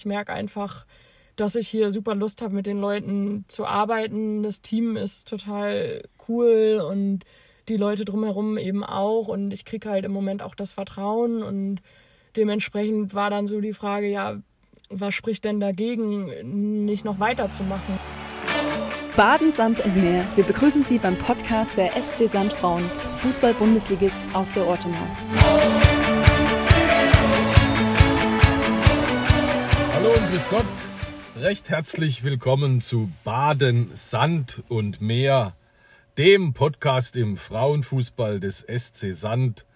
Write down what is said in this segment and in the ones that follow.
ich merke einfach, dass ich hier super Lust habe, mit den Leuten zu arbeiten. Das Team ist total cool und die Leute drumherum eben auch. Und ich kriege halt im Moment auch das Vertrauen. Und dementsprechend war dann so die Frage, ja, was spricht denn dagegen, nicht noch weiterzumachen? Baden, Sand und Meer. Wir begrüßen Sie beim Podcast der SC Sandfrauen, Fußball-Bundesligist aus der Ortenau. Hallo und grüß Gott. Recht herzlich willkommen zu Baden, Sand und Meer, dem Podcast im Frauenfußball des SC Sand.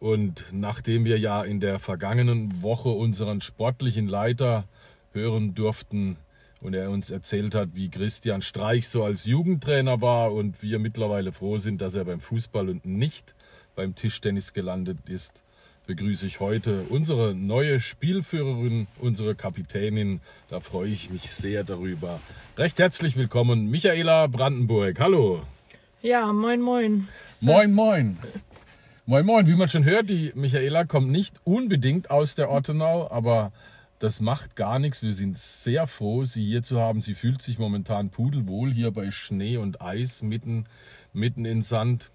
Und nachdem wir ja in der vergangenen Woche unseren sportlichen Leiter hören durften und er uns erzählt hat, wie Christian Streich so als Jugendtrainer war und wir mittlerweile froh sind, dass er beim Fußball und nicht beim Tischtennis gelandet ist, begrüße ich heute unsere neue Spielführerin, unsere Kapitänin. Da freue ich mich sehr darüber. Recht herzlich willkommen, Michaela Brandenburg. Hallo. Ja, moin, moin. Moin, moin. Moin, moin. Wie man schon hört, die Michaela kommt nicht unbedingt aus der Ortenau, aber das macht gar nichts. Wir sind sehr froh, sie hier zu haben. Sie fühlt sich momentan pudelwohl hier bei Schnee und Eis mitten, mitten in Sand.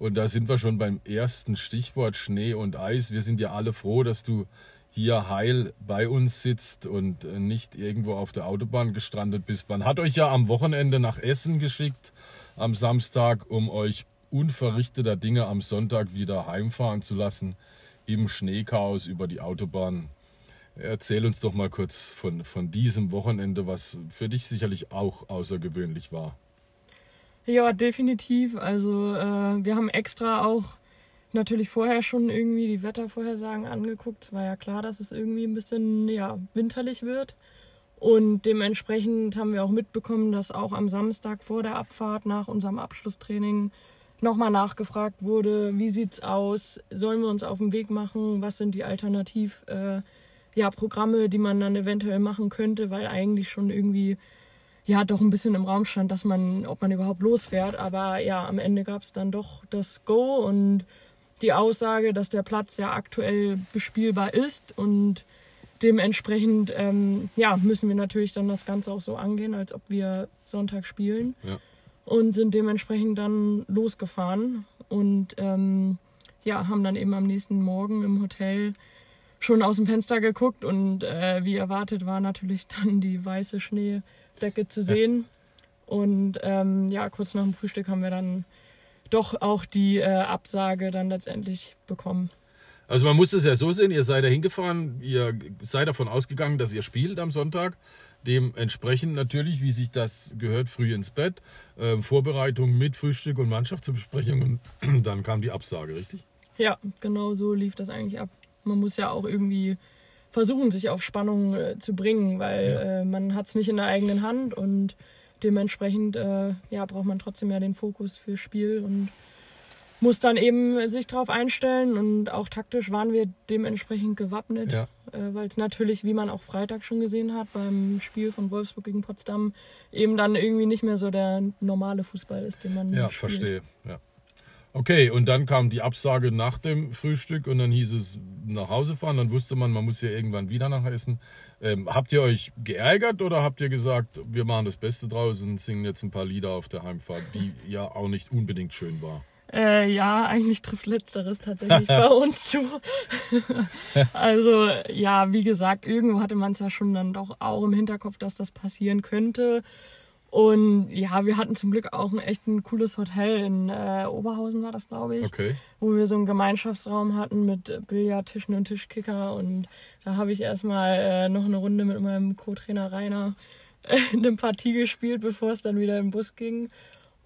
Und da sind wir schon beim ersten Stichwort Schnee und Eis. Wir sind ja alle froh, dass du hier heil bei uns sitzt und äh, nicht irgendwo auf der Autobahn gestrandet bist. Man hat euch ja am Wochenende nach Essen geschickt, am Samstag, um euch unverrichteter Dinge am Sonntag wieder heimfahren zu lassen im Schneechaos über die Autobahn. Erzähl uns doch mal kurz von, von diesem Wochenende, was für dich sicherlich auch außergewöhnlich war. Ja, definitiv. Also äh, wir haben extra auch natürlich vorher schon irgendwie die Wettervorhersagen angeguckt. Es war ja klar, dass es irgendwie ein bisschen ja, winterlich wird. Und dementsprechend haben wir auch mitbekommen, dass auch am Samstag vor der Abfahrt nach unserem Abschlusstraining nochmal nachgefragt wurde, wie sieht's aus, sollen wir uns auf den Weg machen, was sind die Alternativ, äh, ja, die man dann eventuell machen könnte, weil eigentlich schon irgendwie ja doch ein bisschen im Raum stand, dass man, ob man überhaupt losfährt. Aber ja, am Ende gab es dann doch das Go und die Aussage, dass der Platz ja aktuell bespielbar ist und dementsprechend ähm, ja, müssen wir natürlich dann das Ganze auch so angehen, als ob wir Sonntag spielen. Ja. Und sind dementsprechend dann losgefahren und ähm, ja, haben dann eben am nächsten Morgen im Hotel schon aus dem Fenster geguckt und äh, wie erwartet war natürlich dann die weiße Schnee, Decke zu sehen. Und ähm, ja, kurz nach dem Frühstück haben wir dann doch auch die äh, Absage dann letztendlich bekommen. Also man muss es ja so sehen, ihr seid da hingefahren, ihr seid davon ausgegangen, dass ihr spielt am Sonntag. Dementsprechend natürlich, wie sich das gehört, früh ins Bett, äh, Vorbereitung mit Frühstück und Mannschaftsbesprechung und dann kam die Absage, richtig? Ja, genau so lief das eigentlich ab. Man muss ja auch irgendwie versuchen, sich auf Spannung äh, zu bringen, weil ja. äh, man hat es nicht in der eigenen Hand und dementsprechend äh, ja, braucht man trotzdem ja den Fokus für Spiel und muss dann eben sich darauf einstellen und auch taktisch waren wir dementsprechend gewappnet, ja. äh, weil es natürlich, wie man auch Freitag schon gesehen hat, beim Spiel von Wolfsburg gegen Potsdam eben dann irgendwie nicht mehr so der normale Fußball ist, den man Ja, spielt. verstehe. Ja. Okay, und dann kam die Absage nach dem Frühstück und dann hieß es nach Hause fahren. Dann wusste man, man muss ja irgendwann wieder nach Essen. Ähm, habt ihr euch geärgert oder habt ihr gesagt, wir machen das Beste draus und singen jetzt ein paar Lieder auf der Heimfahrt, die ja auch nicht unbedingt schön war? Äh, ja, eigentlich trifft Letzteres tatsächlich bei uns zu. also ja, wie gesagt, irgendwo hatte man es ja schon dann doch auch im Hinterkopf, dass das passieren könnte. Und ja, wir hatten zum Glück auch ein echt ein cooles Hotel in äh, Oberhausen war das, glaube ich. Okay. Wo wir so einen Gemeinschaftsraum hatten mit Billardtischen und Tischkicker. Und da habe ich erstmal äh, noch eine Runde mit meinem Co-Trainer Rainer äh, eine Partie gespielt, bevor es dann wieder im Bus ging.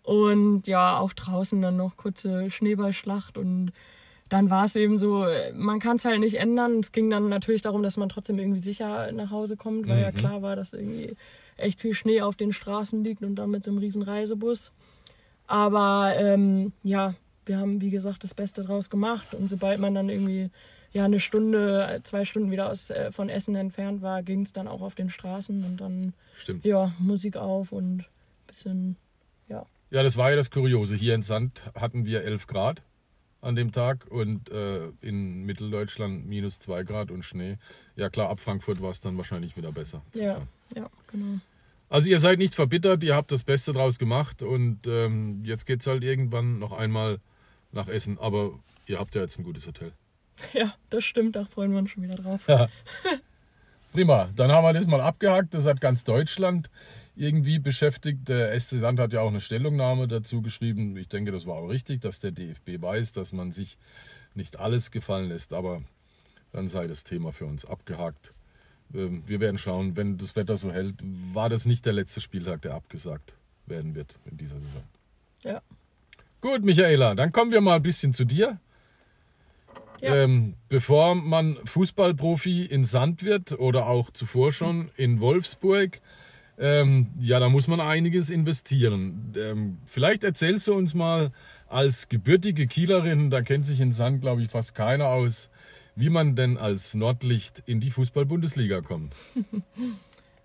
Und ja, auch draußen dann noch kurze Schneeballschlacht und dann war es eben so, man kann es halt nicht ändern. Es ging dann natürlich darum, dass man trotzdem irgendwie sicher nach Hause kommt, weil mhm. ja klar war, dass irgendwie echt viel Schnee auf den Straßen liegt und dann mit so einem riesen Reisebus. Aber ähm, ja, wir haben, wie gesagt, das Beste draus gemacht. Und sobald man dann irgendwie ja, eine Stunde, zwei Stunden wieder aus, äh, von Essen entfernt war, ging es dann auch auf den Straßen und dann Stimmt. ja, Musik auf und ein bisschen, ja. Ja, das war ja das Kuriose. Hier in Sand hatten wir 11 Grad an dem Tag und äh, in Mitteldeutschland minus 2 Grad und Schnee. Ja klar, ab Frankfurt war es dann wahrscheinlich wieder besser. Ja, ja, genau. Also ihr seid nicht verbittert, ihr habt das Beste draus gemacht und ähm, jetzt geht es halt irgendwann noch einmal nach Essen. Aber ihr habt ja jetzt ein gutes Hotel. Ja, das stimmt, da freuen wir uns schon wieder drauf. Prima, dann haben wir das mal abgehakt. Das hat ganz Deutschland irgendwie beschäftigt. Der SC Sand hat ja auch eine Stellungnahme dazu geschrieben. Ich denke, das war auch richtig, dass der DFB weiß, dass man sich nicht alles gefallen lässt. Aber dann sei das Thema für uns abgehakt. Ähm, Wir werden schauen, wenn das Wetter so hält, war das nicht der letzte Spieltag, der abgesagt werden wird in dieser Saison. Ja. Gut, Michaela, dann kommen wir mal ein bisschen zu dir. Ja. Ähm, bevor man Fußballprofi in Sand wird oder auch zuvor schon in Wolfsburg, ähm, ja, da muss man einiges investieren. Ähm, vielleicht erzählst du uns mal als gebürtige Kielerin, da kennt sich in Sand, glaube ich, fast keiner aus, wie man denn als Nordlicht in die Fußball-Bundesliga kommt.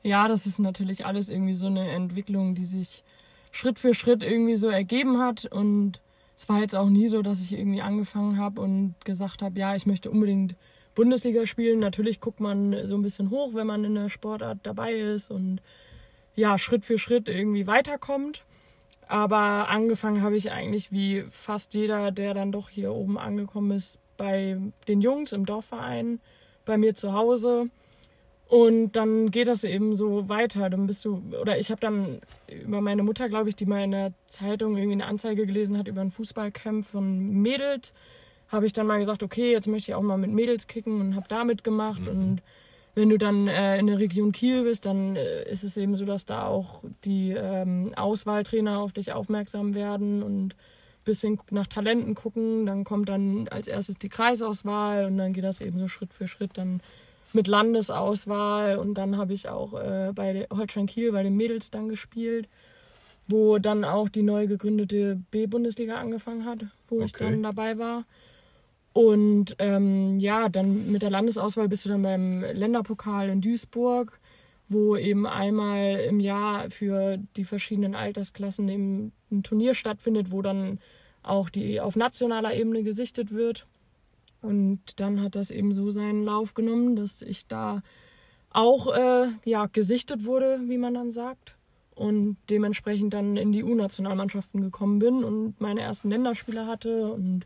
Ja, das ist natürlich alles irgendwie so eine Entwicklung, die sich Schritt für Schritt irgendwie so ergeben hat. Und es war jetzt auch nie so, dass ich irgendwie angefangen habe und gesagt habe, ja, ich möchte unbedingt Bundesliga spielen. Natürlich guckt man so ein bisschen hoch, wenn man in der Sportart dabei ist und ja, Schritt für Schritt irgendwie weiterkommt. Aber angefangen habe ich eigentlich wie fast jeder, der dann doch hier oben angekommen ist, bei den Jungs im Dorfverein, bei mir zu Hause. Und dann geht das eben so weiter. Dann bist du, oder ich habe dann über meine Mutter, glaube ich, die mal in der Zeitung irgendwie eine Anzeige gelesen hat über ein Fußballcamp von Mädels, habe ich dann mal gesagt, okay, jetzt möchte ich auch mal mit Mädels kicken und habe da mitgemacht. Und wenn du dann äh, in der Region Kiel bist, dann äh, ist es eben so, dass da auch die ähm, Auswahltrainer auf dich aufmerksam werden und bisschen nach Talenten gucken. Dann kommt dann als erstes die Kreisauswahl und dann geht das eben so Schritt für Schritt dann mit Landesauswahl und dann habe ich auch äh, bei Holstein Kiel bei den Mädels dann gespielt, wo dann auch die neu gegründete B-Bundesliga angefangen hat, wo ich Okay. dann dabei war. Und ähm, ja, dann mit der Landesauswahl bist du dann beim Länderpokal in Duisburg, wo eben einmal im Jahr für die verschiedenen Altersklassen eben ein Turnier stattfindet, wo dann auch die auf nationaler Ebene gesichtet wird. Und dann hat das eben so seinen Lauf genommen, dass ich da auch äh, ja, gesichtet wurde, wie man dann sagt. Und dementsprechend dann in die U-Nationalmannschaften gekommen bin und meine ersten Länderspiele hatte. Und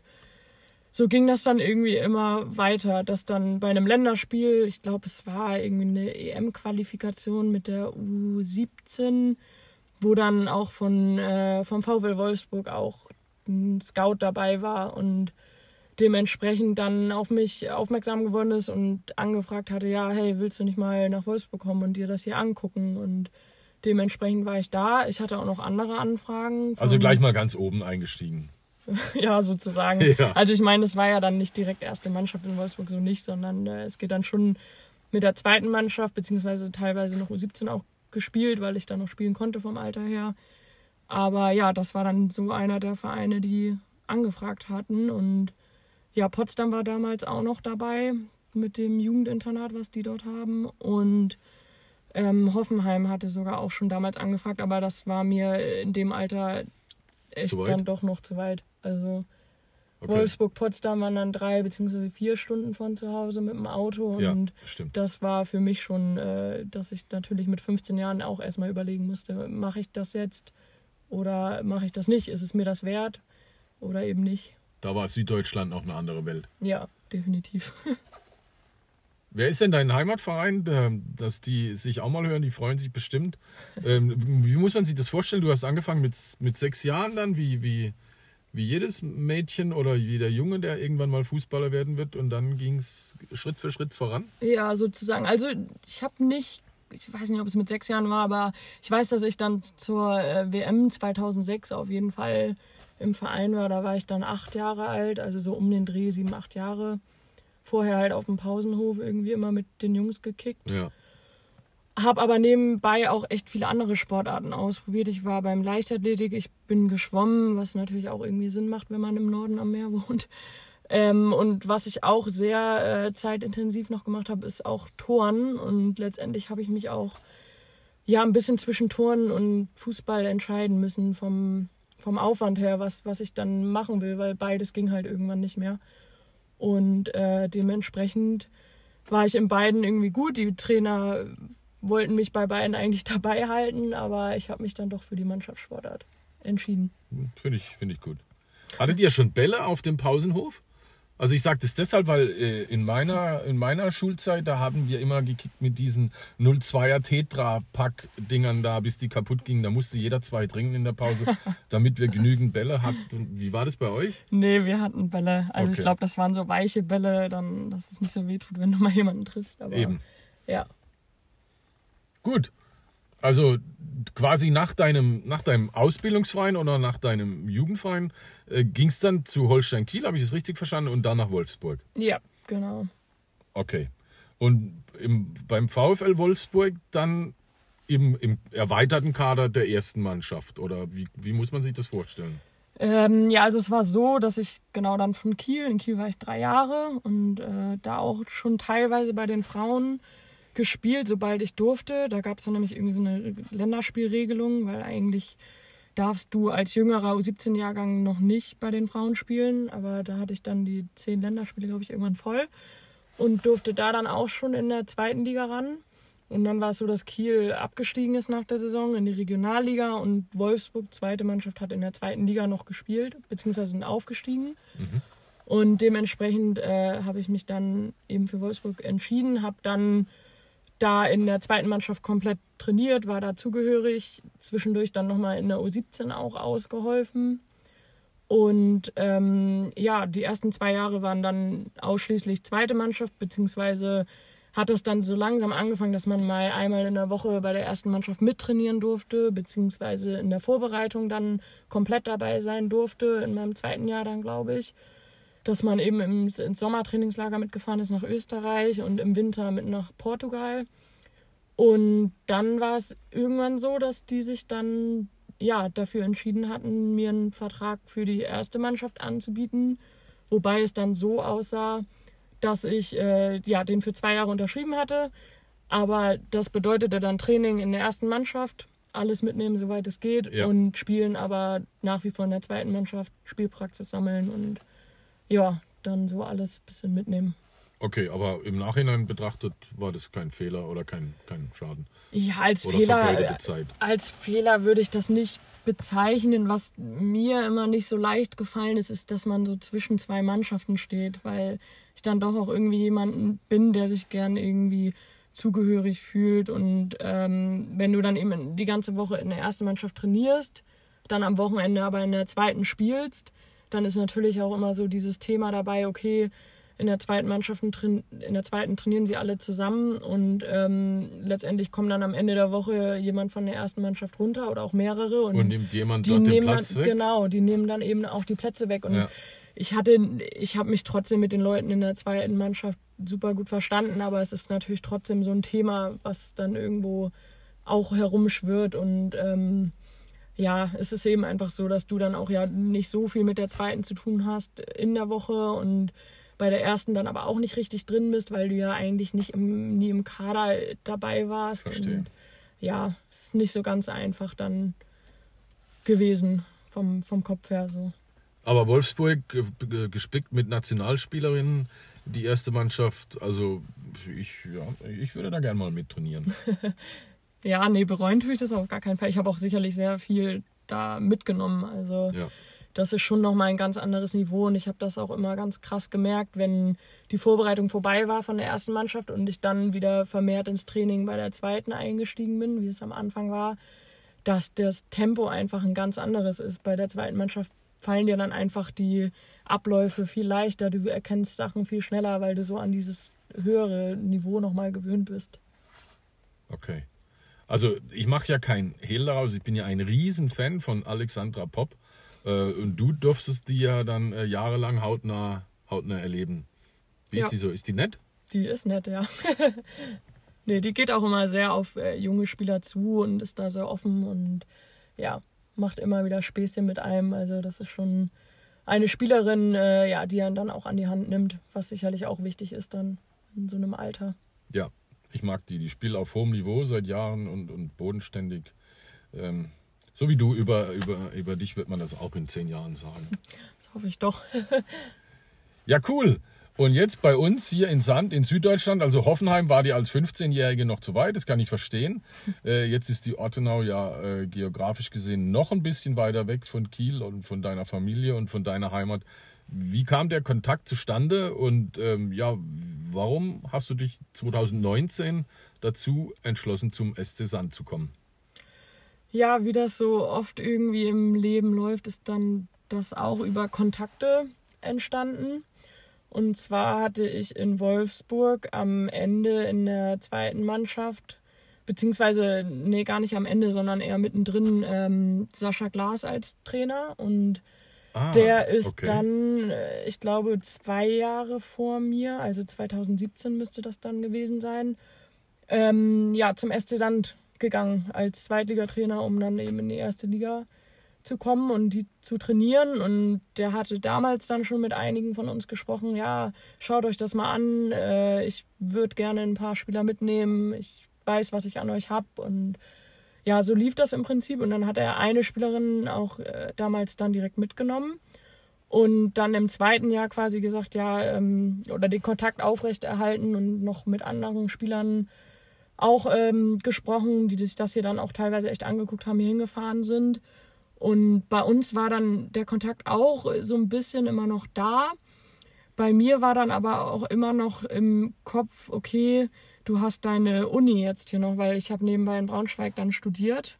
so ging das dann irgendwie immer weiter, dass dann bei einem Länderspiel, ich glaube, es war irgendwie eine EM-Qualifikation mit der U17, wo dann auch von, äh, vom VfL Wolfsburg auch ein Scout dabei war und dementsprechend dann auf mich aufmerksam geworden ist und angefragt hatte, ja, hey, willst du nicht mal nach Wolfsburg kommen und dir das hier angucken? Und dementsprechend war ich da. Ich hatte auch noch andere Anfragen. Also gleich mal ganz oben eingestiegen. ja, sozusagen. Ja. Also ich meine, es war ja dann nicht direkt erste Mannschaft in Wolfsburg, so nicht, sondern äh, es geht dann schon mit der zweiten Mannschaft, beziehungsweise teilweise noch U17 auch gespielt, weil ich dann noch spielen konnte vom Alter her. Aber ja, das war dann so einer der Vereine, die angefragt hatten. Und ja, Potsdam war damals auch noch dabei mit dem Jugendinternat, was die dort haben. Und ähm, Hoffenheim hatte sogar auch schon damals angefragt, aber das war mir in dem Alter echt dann doch noch zu weit. Also Okay. Wolfsburg-Potsdam waren dann drei beziehungsweise vier Stunden von zu Hause mit dem Auto Ja, und stimmt. das war für mich schon, äh, dass ich natürlich mit 15 Jahren auch erstmal überlegen musste, mache ich das jetzt oder mache ich das nicht? Ist es mir das wert oder eben nicht? Da war Süddeutschland noch eine andere Welt. Ja, definitiv. Wer ist denn dein Heimatverein, dass die sich auch mal hören? Die freuen sich bestimmt. Ähm, wie muss man sich das vorstellen? Du hast angefangen mit, mit sechs Jahren dann, wie, wie, wie jedes Mädchen oder wie der Junge, der irgendwann mal Fußballer werden wird. Und dann ging es Schritt für Schritt voran. Ja, sozusagen. Also ich habe nicht, ich weiß nicht, ob es mit sechs Jahren war, aber ich weiß, dass ich dann zur äh, WM 2006 auf jeden Fall im Verein war. Da war ich dann acht Jahre alt, also so um den Dreh, sieben, acht Jahre. Vorher halt auf dem Pausenhof irgendwie immer mit den Jungs gekickt. Ja. Habe aber nebenbei auch echt viele andere Sportarten ausprobiert. Ich war beim Leichtathletik, ich bin geschwommen, was natürlich auch irgendwie Sinn macht, wenn man im Norden am Meer wohnt. Ähm, und was ich auch sehr äh, zeitintensiv noch gemacht habe, ist auch Turnen. Und letztendlich habe ich mich auch ja ein bisschen zwischen Turnen und Fußball entscheiden müssen vom, vom Aufwand her, was, was ich dann machen will, weil beides ging halt irgendwann nicht mehr. Und äh, dementsprechend war ich in beiden irgendwie gut. Die Trainer wollten mich bei beiden eigentlich dabei halten, aber ich habe mich dann doch für die Mannschaftssportart entschieden. Finde ich, find ich gut. Hattet ihr schon Bälle auf dem Pausenhof? Also ich sage das deshalb, weil äh, in, meiner, in meiner Schulzeit, da haben wir immer gekickt mit diesen 02er Tetra-Pack-Dingern da, bis die kaputt gingen. Da musste jeder zwei trinken in der Pause, damit wir genügend Bälle hatten. Wie war das bei euch? Nee, wir hatten Bälle. Also Okay. ich glaube, das waren so weiche Bälle, dann, dass es nicht so weh tut, wenn du mal jemanden triffst. Aber Eben. ja. Gut. Also quasi nach deinem, nach deinem Ausbildungsverein oder nach deinem Jugendverein äh, ging es dann zu Holstein Kiel, habe ich das richtig verstanden, und dann nach Wolfsburg. Ja, genau. Okay. Und im, beim VfL Wolfsburg dann im, im erweiterten Kader der ersten Mannschaft oder wie, wie muss man sich das vorstellen? Ähm, ja, also es war so, dass ich genau dann von Kiel, in Kiel war ich drei Jahre und äh, da auch schon teilweise bei den Frauen gespielt, sobald ich durfte. Da gab es dann nämlich irgendwie so eine Länderspielregelung, weil eigentlich darfst du als jüngerer U17-Jahrgang noch nicht bei den Frauen spielen, aber da hatte ich dann die zehn Länderspiele, glaube ich, irgendwann voll und durfte da dann auch schon in der zweiten Liga ran. Und dann war es so, dass Kiel abgestiegen ist nach der Saison in die Regionalliga und Wolfsburg, zweite Mannschaft, hat in der zweiten Liga noch gespielt, beziehungsweise sind aufgestiegen. Und dementsprechend äh, habe ich mich dann eben für Wolfsburg entschieden, habe dann da in der zweiten Mannschaft komplett trainiert, war da zugehörig, zwischendurch dann nochmal in der U17 auch ausgeholfen. Und ähm, ja, die ersten zwei Jahre waren dann ausschließlich zweite Mannschaft, beziehungsweise hat das dann so langsam angefangen, dass man mal einmal in der Woche bei der ersten Mannschaft mittrainieren durfte, beziehungsweise in der Vorbereitung dann komplett dabei sein durfte, in meinem zweiten Jahr dann, glaube ich. Dass man eben im, ins Sommertrainingslager mitgefahren ist nach Österreich und im Winter mit nach Portugal. Und dann war es irgendwann so, dass die sich dann ja dafür entschieden hatten, mir einen Vertrag für die erste Mannschaft anzubieten. Wobei es dann so aussah, dass ich äh, ja, den für zwei Jahre unterschrieben hatte. Aber das bedeutete dann Training in der ersten Mannschaft, alles mitnehmen, soweit es geht, Ja. und spielen aber nach wie vor in der zweiten Mannschaft, Spielpraxis sammeln und ja, dann so alles ein bisschen mitnehmen. Okay, aber im Nachhinein betrachtet war das kein Fehler oder kein, kein Schaden Ja, als oder Fehler, Zeit. als Fehler würde ich das nicht bezeichnen. Was mir immer nicht so leicht gefallen ist, ist, dass man so zwischen zwei Mannschaften steht, weil ich dann doch auch irgendwie jemanden bin, der sich gern irgendwie zugehörig fühlt. Und ähm, wenn du dann eben die ganze Woche in der ersten Mannschaft trainierst, dann am Wochenende aber in der zweiten spielst, dann ist natürlich auch immer so dieses Thema dabei, okay, in der zweiten Mannschaft, in der zweiten trainieren sie alle zusammen und ähm, letztendlich kommt dann am Ende der Woche jemand von der ersten Mannschaft runter oder auch mehrere und, Und nimmt jemand die nehmen Platz dann, weg? genau, die nehmen dann eben auch die Plätze weg und Ja. ich hatte, ich habe mich trotzdem mit den Leuten in der zweiten Mannschaft super gut verstanden, aber es ist natürlich trotzdem so ein Thema, was dann irgendwo auch herumschwirrt und ähm, ja, es ist eben einfach so, dass du dann auch ja nicht so viel mit der zweiten zu tun hast in der Woche und bei der ersten dann aber auch nicht richtig drin bist, weil du ja eigentlich nicht im, nie im Kader dabei warst. Verstehe. Und ja, es ist nicht so ganz einfach dann gewesen vom, vom Kopf her so. Aber Wolfsburg gespickt mit Nationalspielerinnen, die erste Mannschaft, also ich, ja, ich würde da gerne mal mittrainieren. Ja, nee, bereuen tue ich das auf gar keinen Fall. Ich habe auch sicherlich sehr viel da mitgenommen. Also Ja. das ist schon nochmal ein ganz anderes Niveau und ich habe das auch immer ganz krass gemerkt, wenn die Vorbereitung vorbei war von der ersten Mannschaft und ich dann wieder vermehrt ins Training bei der zweiten eingestiegen bin, wie es am Anfang war, dass das Tempo einfach ein ganz anderes ist. Bei der zweiten Mannschaft fallen dir dann einfach die Abläufe viel leichter, du erkennst Sachen viel schneller, weil du so an dieses höhere Niveau nochmal gewöhnt bist. Okay. Also ich mache ja kein Hehl daraus, ich bin ja ein Riesenfan von Alexandra Popp. Äh, und du durftest die ja dann äh, jahrelang hautnah, hautnah erleben. Wie Ja. ist die so? Ist die nett? Die ist nett, ja. nee, die geht auch immer sehr auf äh, junge Spieler zu und ist da sehr offen und ja, macht immer wieder Späßchen mit einem. Also das ist schon eine Spielerin, äh, ja, die einen dann auch an die Hand nimmt, was sicherlich auch wichtig ist dann in so einem Alter. Ja, ich mag die. Die spielt auf hohem Niveau seit Jahren und, und bodenständig. Ähm, So wie du über, über, über dich wird man das auch in zehn Jahren sagen. Das hoffe ich doch. Ja, cool. Und jetzt bei uns hier in Sand in Süddeutschland, also Hoffenheim war dir als 15-Jährige noch zu weit, das kann ich verstehen. Äh, jetzt ist die Ortenau ja äh, geografisch gesehen noch ein bisschen weiter weg von Kiel und von deiner Familie und von deiner Heimat. Wie kam der Kontakt zustande und ähm, ja, warum hast du dich 2019 dazu entschlossen, zum SC Sand zu kommen? Ja, wie das so oft irgendwie im Leben läuft, ist dann das auch über Kontakte entstanden. Und zwar hatte ich in Wolfsburg am Ende in der zweiten Mannschaft, beziehungsweise, nee, gar nicht am Ende, sondern eher mittendrin, ähm, Sascha Glas als Trainer. Und Ah, der ist okay. dann, äh, ich glaube, zwei Jahre vor mir, also 2017 müsste das dann gewesen sein, ähm, ja, zum SC Sand gegangen als Zweitligatrainer, um dann eben in die erste Liga zu kommen und die zu trainieren. Und der hatte damals dann schon mit einigen von uns gesprochen, ja, schaut euch das mal an, äh, ich würde gerne ein paar Spieler mitnehmen, ich weiß, was ich an euch hab und ja, so lief das im Prinzip. Und dann hat er eine Spielerin auch äh, damals dann direkt mitgenommen. Und dann im zweiten Jahr quasi gesagt, ja, ähm, oder den Kontakt aufrechterhalten und noch mit anderen Spielern auch ähm, gesprochen, die sich das hier dann auch teilweise echt angeguckt haben, hier hingefahren sind. Und bei uns war dann der Kontakt auch so ein bisschen immer noch da. Bei mir war dann aber auch immer noch im Kopf, okay, du hast deine Uni jetzt hier noch, weil ich habe nebenbei in Braunschweig dann studiert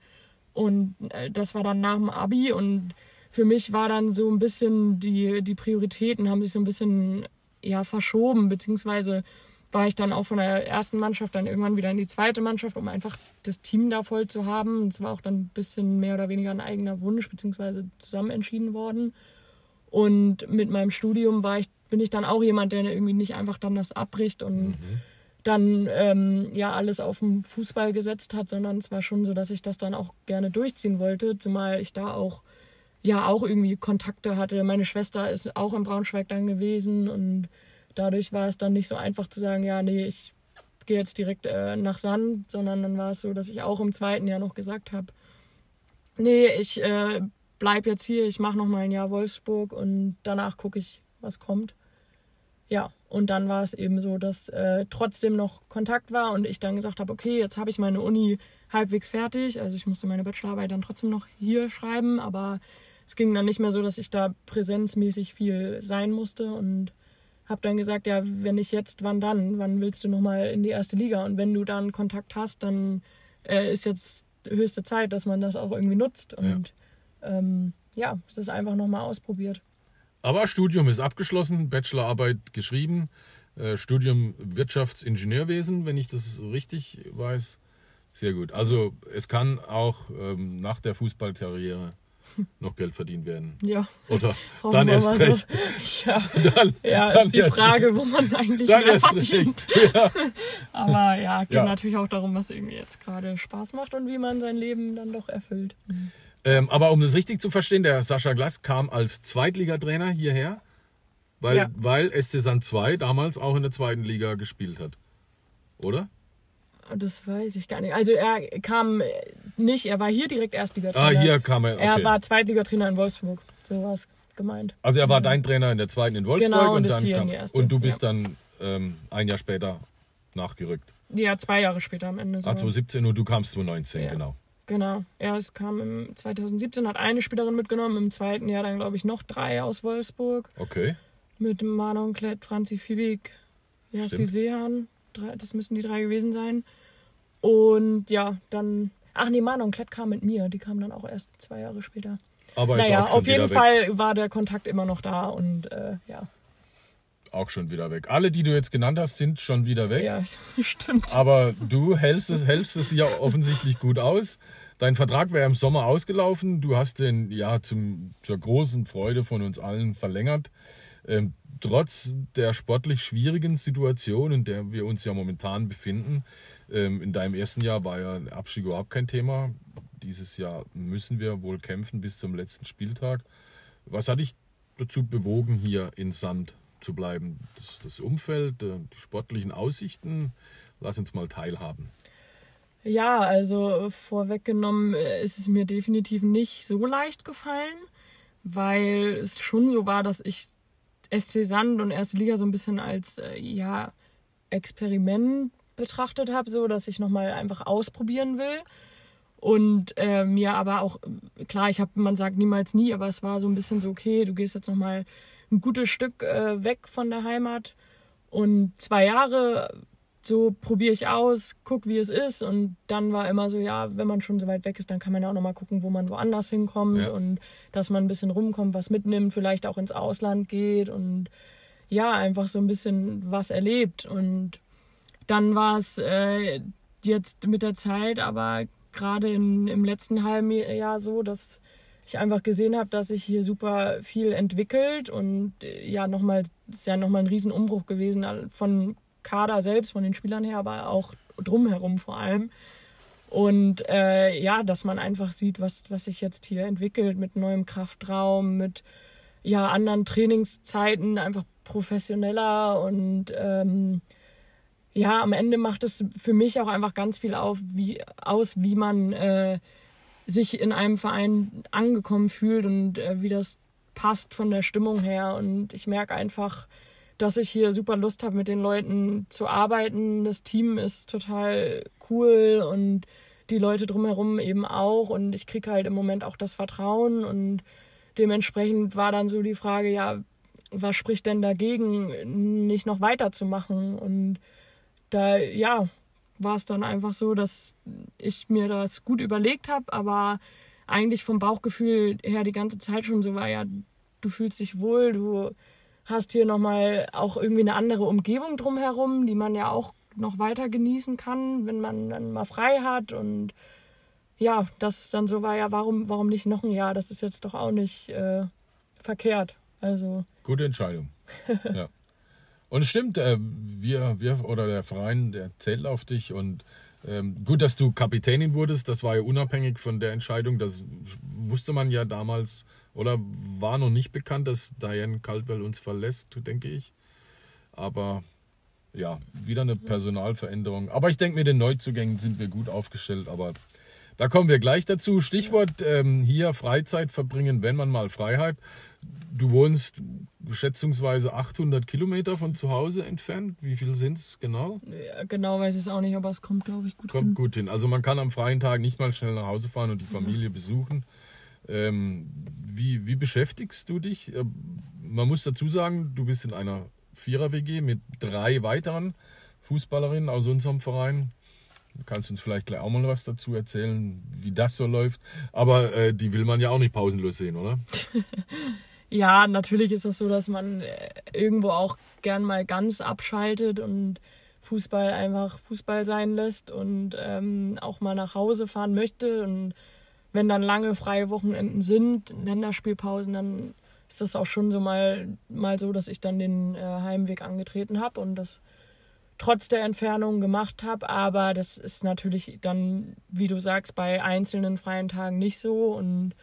und äh, das war dann nach dem Abi und für mich war dann so ein bisschen die, die Prioritäten haben sich so ein bisschen ja verschoben, beziehungsweise war ich dann auch von der ersten Mannschaft dann irgendwann wieder in die zweite Mannschaft, um einfach das Team da voll zu haben. Und es war auch dann ein bisschen mehr oder weniger ein eigener Wunsch, beziehungsweise zusammen entschieden worden. Und mit meinem Studium war ich, bin ich dann auch jemand, der irgendwie nicht einfach dann das abbricht und dann ähm, ja alles auf den Fußball gesetzt hat, sondern es war schon so, dass ich das dann auch gerne durchziehen wollte, zumal ich da auch ja auch irgendwie Kontakte hatte. Meine Schwester ist auch in Braunschweig dann gewesen und dadurch war es dann nicht so einfach zu sagen, ja, nee, ich gehe jetzt direkt äh, nach Sand, sondern dann war es so, dass ich auch im zweiten Jahr noch gesagt habe, nee, ich äh, bleib jetzt hier, ich mache noch mal ein Jahr Wolfsburg und danach gucke ich, was kommt. Ja, und dann war es eben so, dass äh, trotzdem noch Kontakt war und ich dann gesagt habe, okay, jetzt habe ich meine Uni halbwegs fertig. Also ich musste meine Bachelorarbeit dann trotzdem noch hier schreiben, aber es ging dann nicht mehr so, dass ich da präsenzmäßig viel sein musste und habe dann gesagt, ja, wenn nicht jetzt, wann dann? Wann willst du nochmal in die erste Liga? Und wenn du dann Kontakt hast, dann äh, ist jetzt höchste Zeit, dass man das auch irgendwie nutzt und ja, ähm, ja das einfach nochmal ausprobiert. Aber Studium ist abgeschlossen, Bachelorarbeit geschrieben, äh, Studium Wirtschaftsingenieurwesen, wenn ich das richtig weiß. Sehr gut. Also es kann auch ähm, nach der Fußballkarriere noch Geld verdient werden. Ja. Oder Hoffen dann erst so. recht. Ja, Dann, ja dann ist die Frage, wo man eigentlich Dann mehr verdient. Ja. Aber ja, geht Ja. natürlich auch darum, was irgendwie jetzt gerade Spaß macht und wie man sein Leben dann doch erfüllt. Ähm, aber um das richtig zu verstehen, der Sascha Glass kam als Zweitligatrainer hierher, weil, Ja. weil SC Sand 2 damals auch in der zweiten Liga gespielt hat. Oder? Das weiß ich gar nicht. Also er kam nicht, er war hier direkt Erstligatrainer. Ah, hier kam er. Okay. Er war Zweitligatrainer in Wolfsburg. So war es gemeint. also er war dein Trainer in der zweiten in Wolfsburg Genau, und und, dann kam, und du bist dann ähm, ein Jahr später nachgerückt. Ja, zwei Jahre später am Ende. Ah, sogar. 2017 und du kamst 2019, Ja. genau. Genau. Er es kam im 2017, hat eine Spielerin mitgenommen, im zweiten Jahr dann, glaube ich, noch drei aus Wolfsburg. Okay. Mit Manon Klett, Franzi Fiebig, Jassi. Sehan. Drei, das müssen die drei gewesen sein. Und ja, dann. Ach nee, Manon Klett kam mit mir. Die kam dann auch erst zwei Jahre später. Aber naja, auf jeden weg. Fall war der Kontakt immer noch da und äh, ja. Auch schon wieder weg. Alle, die du jetzt genannt hast, sind schon wieder weg. Ja, stimmt. Aber du hältst es, hältst es ja offensichtlich gut aus. Dein Vertrag wäre im Sommer ausgelaufen. Du hast den ja zum, zur großen Freude von uns allen verlängert. Ähm, trotz der sportlich schwierigen Situation, in der wir uns ja momentan befinden, ähm, in deinem ersten Jahr war ja der Abstieg überhaupt kein Thema. Dieses Jahr müssen wir wohl kämpfen bis zum letzten Spieltag. Was hat dich dazu bewogen, hier in Sand zu bleiben? Das, das Umfeld, äh, die sportlichen Aussichten? Lass uns mal teilhaben. Ja, also vorweggenommen äh, ist es mir definitiv nicht so leicht gefallen, weil es schon so war, dass ich SC Sand und erste Liga so ein bisschen als äh, ja Experiment betrachtet habe, so dass ich nochmal einfach ausprobieren will. Und äh, mir aber auch, klar, ich habe, man sagt niemals nie, aber es war so ein bisschen so, okay, du gehst jetzt nochmal ein gutes Stück äh, weg von der Heimat. Und zwei Jahre, so probiere ich aus, guck, wie es ist. Und dann war immer so, ja, wenn man schon so weit weg ist, dann kann man ja auch nochmal gucken, wo man woanders hinkommt Ja. und dass man ein bisschen rumkommt, was mitnimmt, vielleicht auch ins Ausland geht und ja, einfach so ein bisschen was erlebt. Und dann war es äh, jetzt mit der Zeit, aber gerade im letzten halben Jahr so, dass ich einfach gesehen habe, dass sich hier super viel entwickelt und äh, ja, nochmal, ist ja nochmal ein Riesenumbruch gewesen äh, von Kader selbst, von den Spielern her, aber auch drumherum vor allem. Und äh, ja, dass man einfach sieht, was, was sich jetzt hier entwickelt mit neuem Kraftraum, mit ja, anderen Trainingszeiten, einfach professioneller und ähm, ja, am Ende macht es für mich auch einfach ganz viel auf, wie, aus, wie man äh, sich in einem Verein angekommen fühlt und äh, wie das passt von der Stimmung her. Und ich merke einfach, dass ich hier super Lust habe, mit den Leuten zu arbeiten. Das Team ist total cool und die Leute drumherum eben auch. Und ich kriege halt im Moment auch das Vertrauen. Und dementsprechend war dann so die Frage, ja, was spricht denn dagegen, nicht noch weiterzumachen? Und da, ja, war es dann einfach so, dass ich mir das gut überlegt habe, aber eigentlich vom Bauchgefühl her die ganze Zeit schon so war, ja, du fühlst dich wohl, du hast hier nochmal auch irgendwie eine andere Umgebung drumherum, die man ja auch noch weiter genießen kann, wenn man dann mal frei hat und ja, das ist dann so war, ja, warum, warum nicht noch ein Jahr? Das ist jetzt doch auch nicht äh, verkehrt. Also, Gute Entscheidung. ja. Und es stimmt, äh, wir, wir oder der Verein, der zählt auf dich und ähm, gut, dass du Kapitänin wurdest, das war ja unabhängig von der Entscheidung. Das wusste man ja damals oder war noch nicht bekannt, dass Diane Caldwell uns verlässt, denke ich. Aber ja, wieder eine Personalveränderung. Aber ich denke, mit den Neuzugängen sind wir gut aufgestellt. Aber da kommen wir gleich dazu. Stichwort ähm, hier Freizeit verbringen, wenn man mal frei hat. Du wohnst schätzungsweise 800 Kilometer von zu Hause entfernt. Wie viel sind es genau? ja, genau weiß ich es auch nicht, aber es kommt, glaube ich, gut Kommt hin. gut hin. Also man kann am freien Tag nicht mal schnell nach Hause fahren und die Familie besuchen. Ähm, wie, wie beschäftigst du dich? Ähm, Man muss dazu sagen, du bist in einer Vierer-WG mit drei weiteren Fußballerinnen aus unserem Verein. Du kannst uns vielleicht gleich auch mal was dazu erzählen, wie das so läuft. Aber äh, die will man ja auch nicht pausenlos sehen, oder? Ja, natürlich ist das so, dass man äh, irgendwo auch gern mal ganz abschaltet und Fußball einfach Fußball sein lässt und ähm, auch mal nach Hause fahren möchte. Und wenn dann lange freie Wochenenden sind, Länderspielpausen, dann ist das auch schon so mal, mal so, dass ich dann den äh, Heimweg angetreten habe und das trotz der Entfernung gemacht habe. Aber das ist natürlich dann, wie du sagst, bei einzelnen freien Tagen nicht so. Und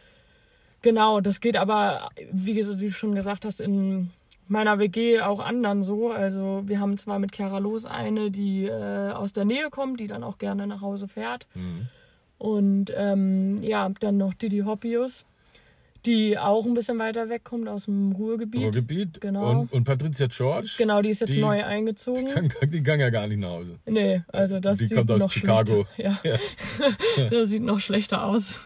Genau, das geht aber, wie du schon gesagt hast, in meiner WG auch anderen so. Also wir haben zwar mit Chiara Los eine, die äh, aus der Nähe kommt, die dann auch gerne nach Hause fährt. Mhm. Und ähm, ja, dann noch Didi Hoppius, die auch ein bisschen weiter wegkommt aus dem Ruhrgebiet. Ruhrgebiet. Genau. Und, und Patricia George. Genau, die ist jetzt Die- neu eingezogen. Die kann, die kann ja gar nicht nach Hause. Nee, also das Die sieht kommt aus noch Chicago. schlechter. Ja. das sieht noch schlechter aus.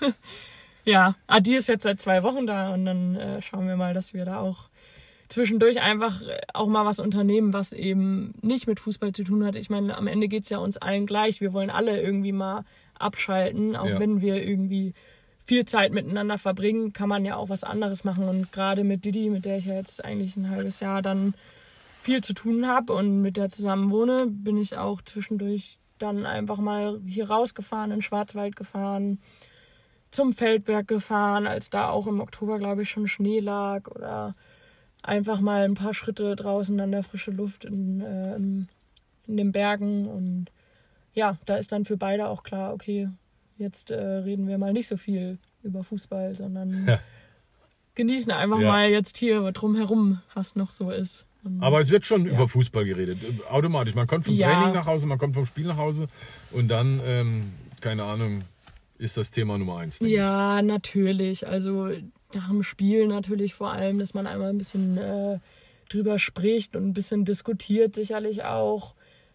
Ja, ah, die ist jetzt seit zwei Wochen da und dann äh, schauen wir mal, dass wir da auch zwischendurch einfach äh, auch mal was unternehmen, was eben nicht mit Fußball zu tun hat. Ich meine, am Ende geht's ja uns allen gleich. Wir wollen alle irgendwie mal abschalten, auch Ja. wenn wir irgendwie viel Zeit miteinander verbringen, kann man ja auch was anderes machen. Und gerade mit Didi, mit der ich ja jetzt eigentlich ein halbes Jahr dann viel zu tun habe und mit der zusammen wohne, bin ich auch zwischendurch dann einfach mal hier rausgefahren, in den Schwarzwald gefahren, zum Feldberg gefahren, als da auch im Oktober, glaube ich, schon Schnee lag oder einfach mal ein paar Schritte draußen an der frischen Luft in, äh, in den Bergen und ja, da ist dann für beide auch klar, okay, jetzt äh, reden wir mal nicht so viel über Fußball, sondern Ja. genießen einfach Ja. mal jetzt hier drumherum, was noch so ist. Und Aber es wird schon Ja. über Fußball geredet. Automatisch. Man kommt vom. Training nach Hause, man kommt vom Spiel nach Hause und dann ähm, keine Ahnung, ist das Thema Nummer eins. Ja, natürlich. Also nach dem Spiel natürlich vor allem, dass man einmal ein bisschen äh, drüber spricht und ein bisschen diskutiert sicherlich auch.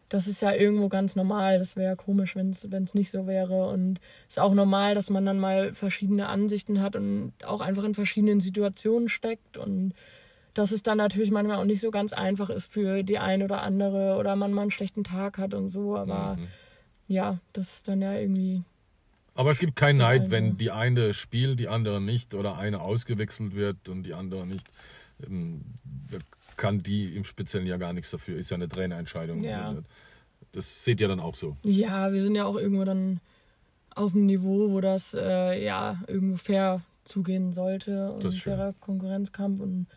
Das ist ja irgendwo ganz normal. Das wäre ja komisch, wenn es nicht so wäre. Und es ist auch normal, dass man dann mal verschiedene Ansichten hat und auch einfach in verschiedenen Situationen steckt. Und dass es dann natürlich manchmal auch nicht so ganz einfach ist für die eine oder andere oder man mal einen schlechten Tag hat und so. Aber Mhm. ja, das ist dann ja irgendwie. Aber es gibt keinen Neid, also. wenn die eine spielt, die andere nicht oder eine ausgewechselt wird und die andere nicht. Ähm, Da kann die im Speziellen ja gar nichts dafür. Ist ja eine Trainerentscheidung. Ja. Das seht ihr dann auch so. Ja, wir sind ja auch irgendwo dann auf einem Niveau, wo das äh, ja irgendwo fair zugehen sollte und Das ist schön. fairer Konkurrenzkampf. Und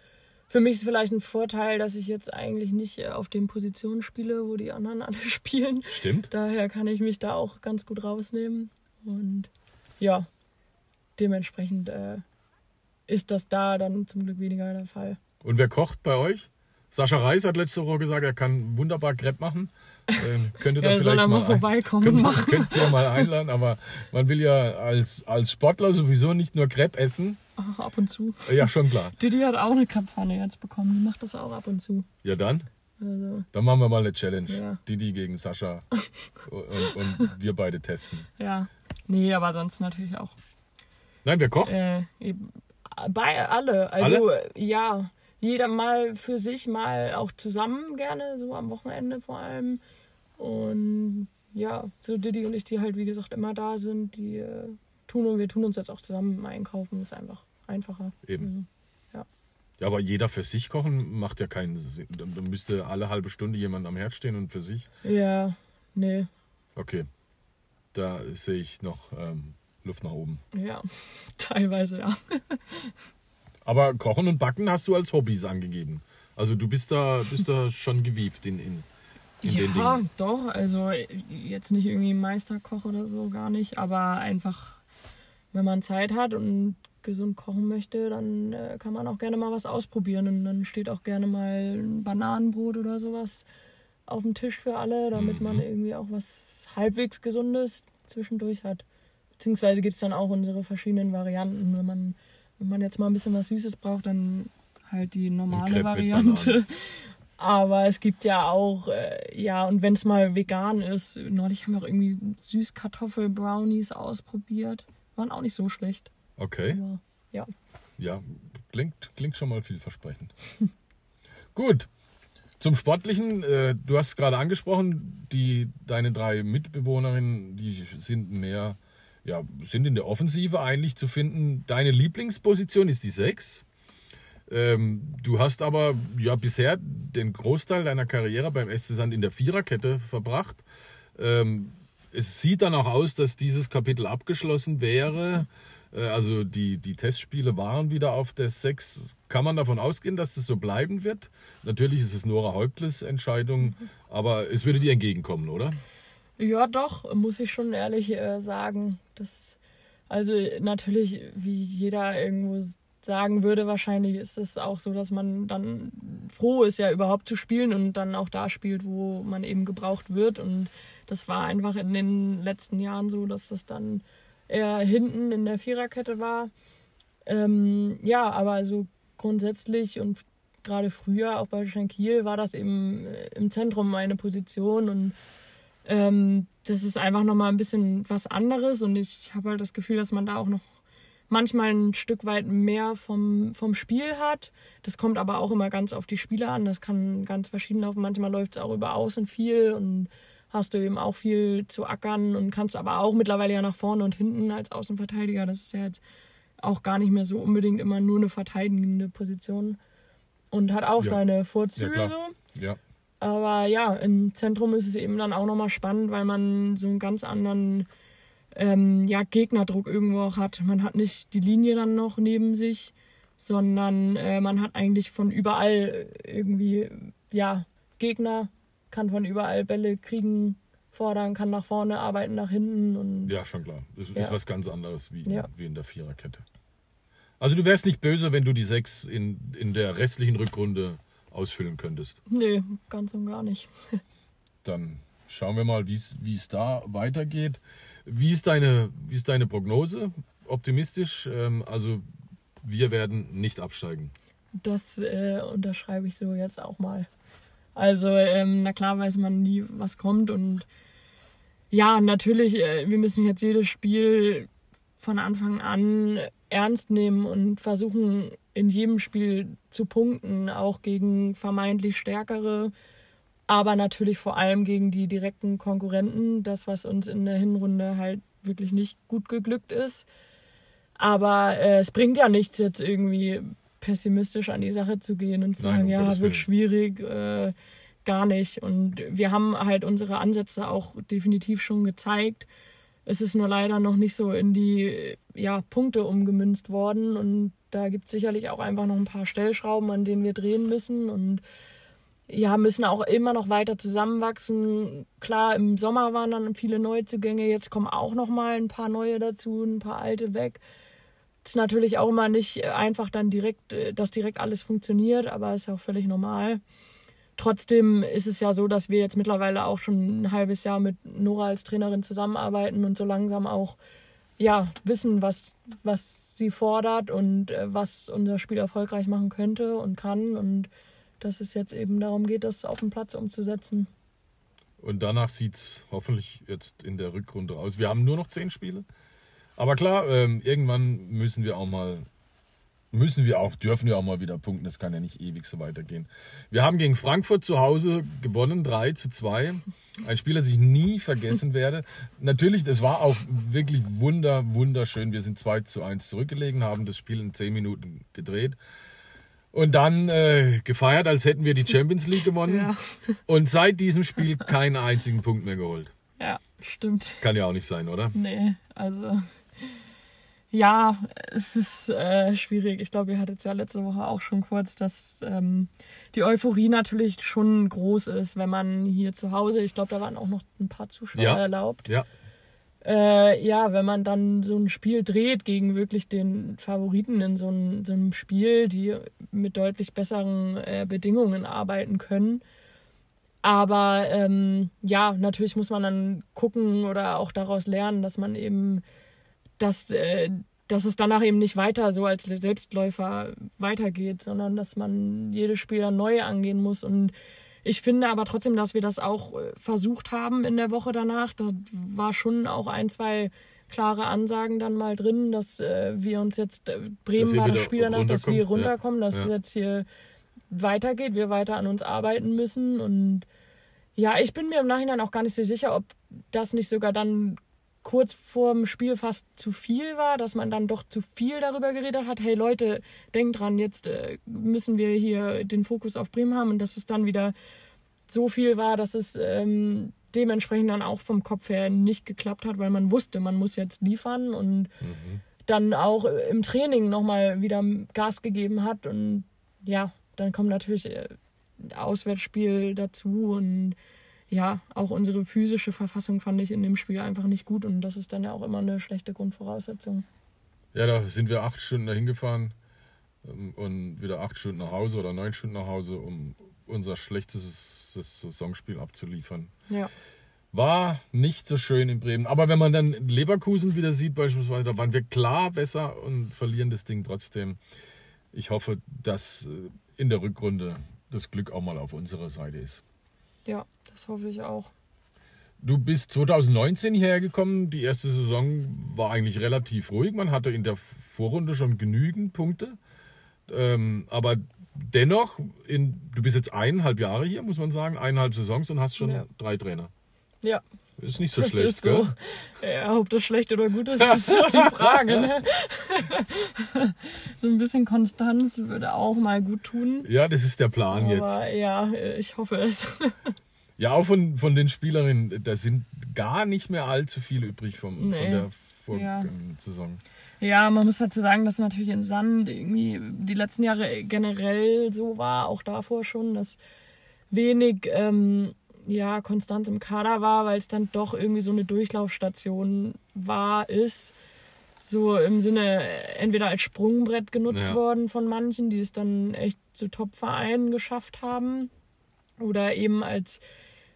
für mich ist vielleicht ein Vorteil, dass ich jetzt eigentlich nicht äh, auf den Positionen spiele, wo die anderen alle spielen. Stimmt? Daher kann ich mich da auch ganz gut rausnehmen. Und ja, dementsprechend äh, ist das da dann zum Glück weniger der Fall. Und wer kocht bei euch? Sascha Reis hat letzte Woche gesagt, er kann wunderbar Crepe machen. Ähm, könnte da Ja, soll vielleicht mal ein- vorbeikommen könnt, und machen. Könnt ihr mal einladen, aber man will ja als, als Sportler sowieso nicht nur Crepe essen. Ach, ab und zu. Ja, schon klar. Didi hat auch eine Kampagne jetzt bekommen. Die macht das auch ab und zu. Ja, dann? Also, Dann machen wir mal eine Challenge. Ja. Didi gegen Sascha und, und wir beide testen. ja. Nee, aber sonst natürlich auch. Nein, wer kocht? Äh, bei alle. Also ja, jeder mal für sich, mal auch zusammen gerne, so am Wochenende vor allem. Und ja, so Didi und ich, die halt wie gesagt immer da sind, die äh, tun und wir tun uns jetzt auch zusammen Einkaufen, ist einfach einfacher. Eben. Ja. Ja, aber jeder für sich kochen macht ja keinen Sinn. Dann dann müsste alle halbe Stunde jemand am Herd stehen und für sich. Ja, nee, Okay. Da sehe ich noch ähm, Luft nach oben. ja, teilweise ja. Aber Kochen und Backen hast du als Hobbys angegeben. Also du bist da, bist da schon gewieft in, in, in den Ja, Dingen. doch. Also jetzt nicht irgendwie Meisterkoch oder so, gar nicht. Aber einfach, wenn man Zeit hat und gesund kochen möchte, dann äh, kann man auch gerne mal was ausprobieren. Und dann steht auch gerne mal ein Bananenbrot oder sowas auf dem Tisch für alle, damit man irgendwie auch was halbwegs Gesundes zwischendurch hat. Beziehungsweise gibt es dann auch unsere verschiedenen Varianten. Wenn man, wenn man jetzt mal ein bisschen was Süßes braucht, dann halt die normale Variante. Aber es gibt ja auch, äh, ja, und wenn es mal vegan ist, neulich haben wir auch irgendwie Süßkartoffel-Brownies ausprobiert. Waren auch nicht so schlecht. Okay. Aber ja. Ja, klingt, klingt schon mal vielversprechend. Gut. Zum Sportlichen, äh, du hast es gerade angesprochen, die, deine drei Mitbewohnerinnen, die sind mehr, ja, sind in der Offensive eigentlich zu finden. Deine Lieblingsposition ist die Sechs. Ähm, du hast aber ja bisher den Großteil deiner Karriere beim SC Sand in der Viererkette verbracht. Ähm, es sieht dann auch aus, dass dieses Kapitel abgeschlossen wäre. Äh, Also die, die Testspiele waren wieder auf der 6. Kann man davon ausgehen, dass das so bleiben wird? Natürlich ist es Nora Häuptles Entscheidung, aber es würde dir entgegenkommen, oder? Ja, doch, muss ich schon ehrlich äh, sagen. Das, also natürlich, wie jeder irgendwo sagen würde, wahrscheinlich ist es auch so, dass man dann froh ist, ja überhaupt zu spielen und dann auch da spielt, wo man eben gebraucht wird. Und das war einfach in den letzten Jahren so, dass das dann eher hinten in der Viererkette war. Ähm, ja, aber also grundsätzlich und gerade früher, auch bei Schenkiel, war das eben äh, im Zentrum meine Position und ähm, das ist einfach nochmal ein bisschen was anderes und ich habe halt das Gefühl, dass man da auch noch manchmal ein Stück weit mehr vom, vom Spiel hat. Das kommt aber auch immer ganz auf die Spieler an. Das kann ganz verschieden laufen. Manchmal läuft es auch über Außen viel und hast du eben auch viel zu ackern und kannst aber auch mittlerweile ja nach vorne und hinten als Außenverteidiger. Das ist ja jetzt auch gar nicht mehr so unbedingt immer nur eine verteidigende Position und hat auch Ja. seine Ja, Vorzüge klar. so. Ja. Aber ja, im Zentrum ist es eben dann auch nochmal spannend, weil man so einen ganz anderen ähm, ja, Gegnerdruck irgendwo auch hat. Man hat nicht die Linie dann noch neben sich, sondern äh, man hat eigentlich von überall irgendwie, ja, Gegner, kann von überall Bälle kriegen, fordern, kann nach vorne arbeiten, nach hinten. Und Ja, schon klar. Das ist Ja. was ganz anderes wie, Ja. wie in der Viererkette. Also du wärst nicht böse, wenn du die sechs in, in der restlichen Rückrunde ausfüllen könntest. nee, ganz und gar nicht. Dann schauen wir mal, wie es wie es da weitergeht. Wie ist deine, wie ist deine Prognose? Optimistisch? Ähm, also wir werden nicht absteigen. Das äh, unterschreibe ich so jetzt auch mal. Also, ähm, na klar weiß man nie, was kommt. Und ja, natürlich, äh, wir müssen jetzt jedes Spiel von Anfang an ernst nehmen und versuchen, in jedem Spiel zu punkten, auch gegen vermeintlich stärkere, aber natürlich vor allem gegen die direkten Konkurrenten. Das, was uns in der Hinrunde halt wirklich nicht gut geglückt ist. Aber äh, es bringt ja nichts, jetzt irgendwie pessimistisch an die Sache zu gehen und zu Nein, sagen, ja, wird schwierig, äh, gar nicht. Und wir haben halt unsere Ansätze auch definitiv schon gezeigt. Es ist nur leider noch nicht so in die ja, Punkte umgemünzt worden. Und da gibt es sicherlich auch einfach noch ein paar Stellschrauben, an denen wir drehen müssen. Und ja, müssen auch immer noch weiter zusammenwachsen. Klar, im Sommer waren dann viele Neuzugänge, jetzt kommen auch noch mal ein paar neue dazu, ein paar alte weg. Natürlich auch immer nicht einfach dann direkt, äh, dass direkt alles funktioniert, aber ist auch völlig normal. Trotzdem ist es ja so, dass wir jetzt mittlerweile auch schon ein halbes Jahr mit Nora als Trainerin zusammenarbeiten und so langsam auch ja, wissen, was, was sie fordert und äh, was unser Spiel erfolgreich machen könnte und kann. Und dass es jetzt eben darum geht, das auf dem Platz umzusetzen. Und danach sieht es hoffentlich jetzt in der Rückrunde aus. Wir haben nur noch zehn Spiele. Aber klar, ähm, irgendwann müssen wir auch mal, müssen wir auch, dürfen wir auch mal wieder punkten. Das kann ja nicht ewig so weitergehen. Wir haben gegen Frankfurt zu Hause gewonnen, 3 zu 2. Ein Spiel, das ich nie vergessen werde. Natürlich, das war auch wirklich wunder, wunderschön. Wir sind 2 zu 1 zurückgelegen, haben das Spiel in 10 Minuten gedreht. Und dann äh, gefeiert, als hätten wir die Champions League gewonnen. Ja. Und seit diesem Spiel keinen einzigen Punkt mehr geholt. Ja, stimmt. Kann ja auch nicht sein, oder? Nee, also ja, es ist äh, schwierig. Ich glaube, ihr hattet es ja letzte Woche auch schon kurz, dass ähm, die Euphorie natürlich schon groß ist, wenn man hier zu Hause, ich glaube, da waren auch noch ein paar Zuschauer Ja. erlaubt. Ja. Äh, ja, wenn man dann so ein Spiel dreht gegen wirklich den Favoriten in so, ein, so einem Spiel, die mit deutlich besseren äh, Bedingungen arbeiten können. Aber ähm, ja, natürlich muss man dann gucken oder auch daraus lernen, dass man eben, dass, äh, dass es danach eben nicht weiter so als Selbstläufer weitergeht, sondern dass man jedes Spiel dann neu angehen muss. Und ich finde aber trotzdem, dass wir das auch äh, versucht haben in der Woche danach. Da war schon auch ein, zwei klare Ansagen dann mal drin, dass äh, wir uns jetzt, äh, Bremen war das Spiel danach, dass wir runterkommt, ja. runterkommen, dass es Ja. jetzt hier weitergeht, wir weiter an uns arbeiten müssen. Und ja, ich bin mir im Nachhinein auch gar nicht so sicher, ob das nicht sogar dann kurz vorm Spiel fast zu viel war, dass man dann doch zu viel darüber geredet hat. Hey Leute, denkt dran, jetzt äh, müssen wir hier den Fokus auf Bremen haben. Und dass es dann wieder so viel war, dass es ähm, dementsprechend dann auch vom Kopf her nicht geklappt hat, weil man wusste, man muss jetzt liefern und dann auch im Training nochmal wieder Gas gegeben hat. Und ja, dann kommt natürlich äh, Auswärtsspiel dazu und ja, auch unsere physische Verfassung fand ich in dem Spiel einfach nicht gut und das ist dann ja auch immer eine schlechte Grundvoraussetzung. Ja, da sind wir acht Stunden dahin gefahren ähm, und wieder acht Stunden nach Hause oder neun Stunden nach Hause, um unser schlechtestes Saisonspiel abzuliefern. Ja. War nicht so schön in Bremen. Aber wenn man dann Leverkusen wieder sieht, beispielsweise, da waren wir klar besser und verlieren das Ding trotzdem. Ich hoffe, dass äh, in der Rückrunde das Glück auch mal auf unserer Seite ist. Ja, das hoffe ich auch. Du bist 2019 hierher gekommen. Die erste Saison war eigentlich relativ ruhig. Man hatte in der Vorrunde schon genügend Punkte. Ähm, aber dennoch, in, du bist jetzt eineinhalb Jahre hier, muss man sagen, eineinhalb Saisons und hast schon Ja. drei Trainer. Ja, Ist nicht so das schlecht, ist so. gell? Ja, ob das schlecht oder gut ist, ist so die Frage. Ne? so ein bisschen Konstanz würde auch mal gut tun. Ja, das ist der Plan jetzt. Aber ja, ich hoffe es. Ja, auch von, von den Spielerinnen, da sind gar nicht mehr allzu viele übrig vom, von Nee. der vorgegangenen Saison. Ja, man muss dazu sagen, dass natürlich in Sand irgendwie die letzten Jahre generell so war, auch davor schon, dass wenig ähm, ja, Konstanz im Kader war, weil es dann doch irgendwie so eine Durchlaufstation war, ist. So im Sinne entweder als Sprungbrett genutzt Ja. worden von manchen, die es dann echt zu Top-Vereinen geschafft haben. Oder eben als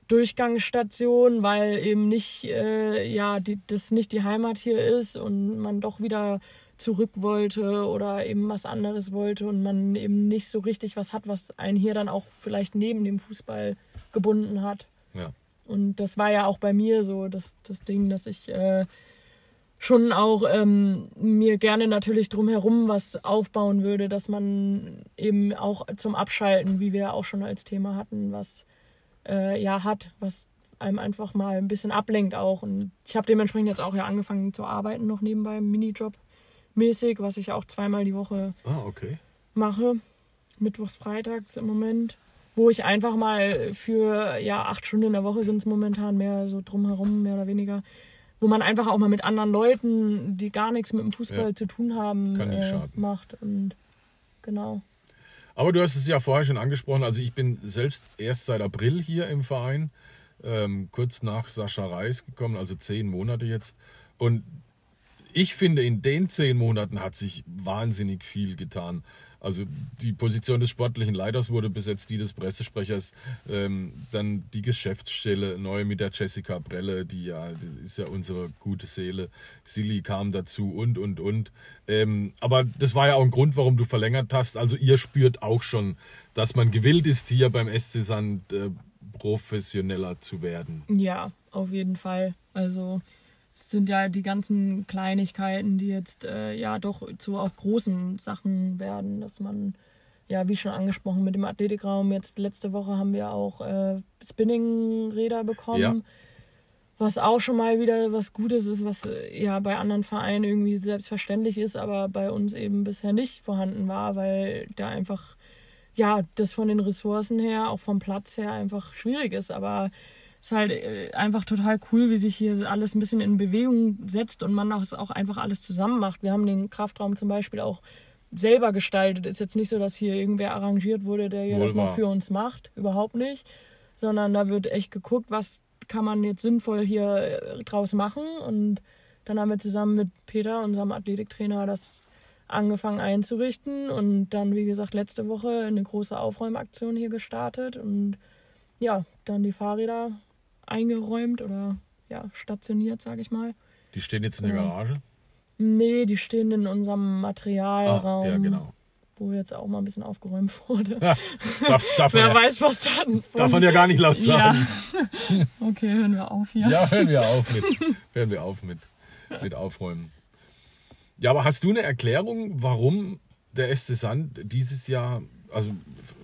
Durchgangsstation, weil eben nicht, äh, ja, die, das nicht die Heimat hier ist und man doch wieder zurück wollte oder eben was anderes wollte und man eben nicht so richtig was hat, was einen hier dann auch vielleicht neben dem Fußball gebunden hat. Ja. Und das war ja auch bei mir so das, das Ding, dass ich äh, schon auch ähm, mir gerne natürlich drumherum was aufbauen würde, dass man eben auch zum Abschalten, wie wir auch schon als Thema hatten, was äh, ja hat, was einem einfach mal ein bisschen ablenkt auch. Und ich habe dementsprechend jetzt auch ja angefangen zu arbeiten, noch nebenbei im Minijob mäßig, was ich auch zweimal die Woche Ah, okay. mache. Mittwochs, freitags im Moment. Wo ich einfach mal für ja, acht Stunden in der Woche sind es momentan mehr so drumherum, mehr oder weniger. Wo man einfach auch mal mit anderen Leuten, die gar nichts mit dem Fußball Ja. zu tun haben, äh, macht. Und genau. Aber du hast es ja vorher schon angesprochen. Also ich bin selbst erst seit April hier im Verein, ähm, kurz nach Sascha Reis gekommen, also zehn Monate jetzt. Und ich finde, in den zehn Monaten hat sich wahnsinnig viel getan. Also die Position des sportlichen Leiters wurde besetzt, die des Pressesprechers, ähm, dann die Geschäftsstelle neu mit der Jessica Brelle, die ja, das ist ja unsere gute Seele. Silly kam dazu und, und, und. Ähm, aber das war ja auch ein Grund, warum du verlängert hast. Also ihr spürt auch schon, dass man gewillt ist, hier beim SC Sand äh, professioneller zu werden. Ja, auf jeden Fall. Also es sind ja die ganzen Kleinigkeiten, die jetzt äh, ja doch zu auch großen Sachen werden, dass man ja, wie schon angesprochen, mit dem Athletikraum. Jetzt letzte Woche haben wir auch äh, Spinning-Räder bekommen. Ja. Was auch schon mal wieder was Gutes ist, was äh, ja bei anderen Vereinen irgendwie selbstverständlich ist, aber bei uns eben bisher nicht vorhanden war, weil da einfach, ja, das von den Ressourcen her, auch vom Platz her einfach schwierig ist. Aber ist halt äh, einfach total cool, wie sich hier alles ein bisschen in Bewegung setzt und man das auch einfach alles zusammen macht. Wir haben den Kraftraum zum Beispiel auch selber gestaltet. Ist jetzt nicht so, dass hier irgendwer arrangiert wurde, der hier das mal für uns macht. Überhaupt nicht. Sondern da wird echt geguckt, was kann man jetzt sinnvoll hier äh, draus machen. Und dann haben wir zusammen mit Peter, unserem Athletiktrainer, das angefangen einzurichten. Und dann, wie gesagt, letzte Woche eine große Aufräumaktion hier gestartet. Und ja, dann die Fahrräder eingeräumt oder ja, stationiert, sage ich mal. Die stehen jetzt in der Ja. Garage. Nee, die stehen in unserem Materialraum, Ah, ja, genau. wo jetzt auch mal ein bisschen aufgeräumt wurde. Ja, darf, darf, Wer ja, weiß, was dann. darf man ja gar nicht laut Ja. sagen. Okay, hören wir auf hier. Ja, hören wir auf mit. Hören wir auf mit, mit Aufräumen. Ja, aber hast du eine Erklärung, warum der SC Sand dieses Jahr, also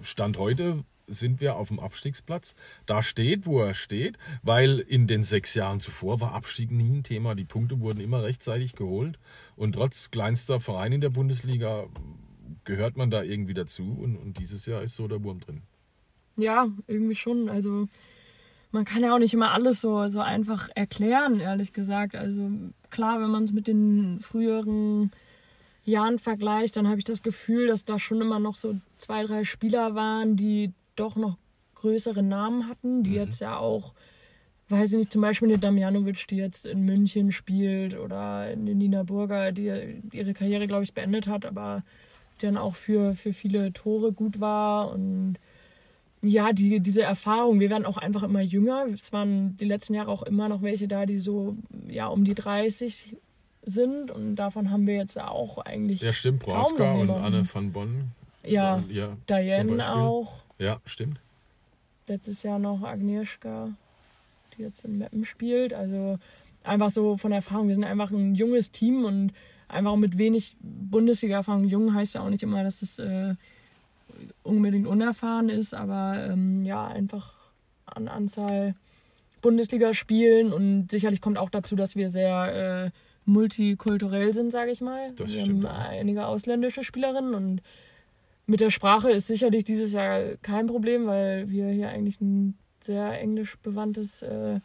Stand heute, sind wir auf dem Abstiegsplatz, da steht, wo er steht, weil in den sechs Jahren zuvor war Abstieg nie ein Thema. Die Punkte wurden immer rechtzeitig geholt und trotz kleinster Verein in der Bundesliga gehört man da irgendwie dazu und, und dieses Jahr ist so der Wurm drin. Ja, irgendwie schon. Also man kann ja auch nicht immer alles so, so einfach erklären, ehrlich gesagt. Also klar, wenn man es mit den früheren Jahren vergleicht, dann habe ich das Gefühl, dass da schon immer noch so zwei, drei Spieler waren, die doch noch größere Namen hatten, die jetzt ja auch, weiß ich nicht, zum Beispiel eine Damjanovic, die jetzt in München spielt oder eine Nina Burger, die ihre Karriere, glaube ich, beendet hat, aber die dann auch für, für viele Tore gut war und ja, die, diese Erfahrung, wir werden auch einfach immer jünger. Es waren die letzten Jahre auch immer noch welche da, die so ja um die 30 sind und davon haben wir jetzt auch eigentlich. Ja, stimmt, Brauska und. Anne van Bonn. Ja, ja Diane auch. Ja, stimmt. Letztes Jahr noch Agnieszka, die jetzt in Meppen spielt. Also einfach so von Erfahrung. Wir sind einfach ein junges Team und einfach mit wenig Bundesliga-Erfahrung. Jung heißt ja auch nicht immer, dass es äh, unbedingt unerfahren ist, aber ähm, ja, einfach an Anzahl Bundesligaspielen und sicherlich kommt auch dazu, dass wir sehr äh, multikulturell sind, sage ich mal. Das wir stimmt, haben einige ausländische Spielerinnen und mit der Sprache ist sicherlich dieses Jahr kein Problem, weil wir hier eigentlich ein sehr englisch bewandtes, äh,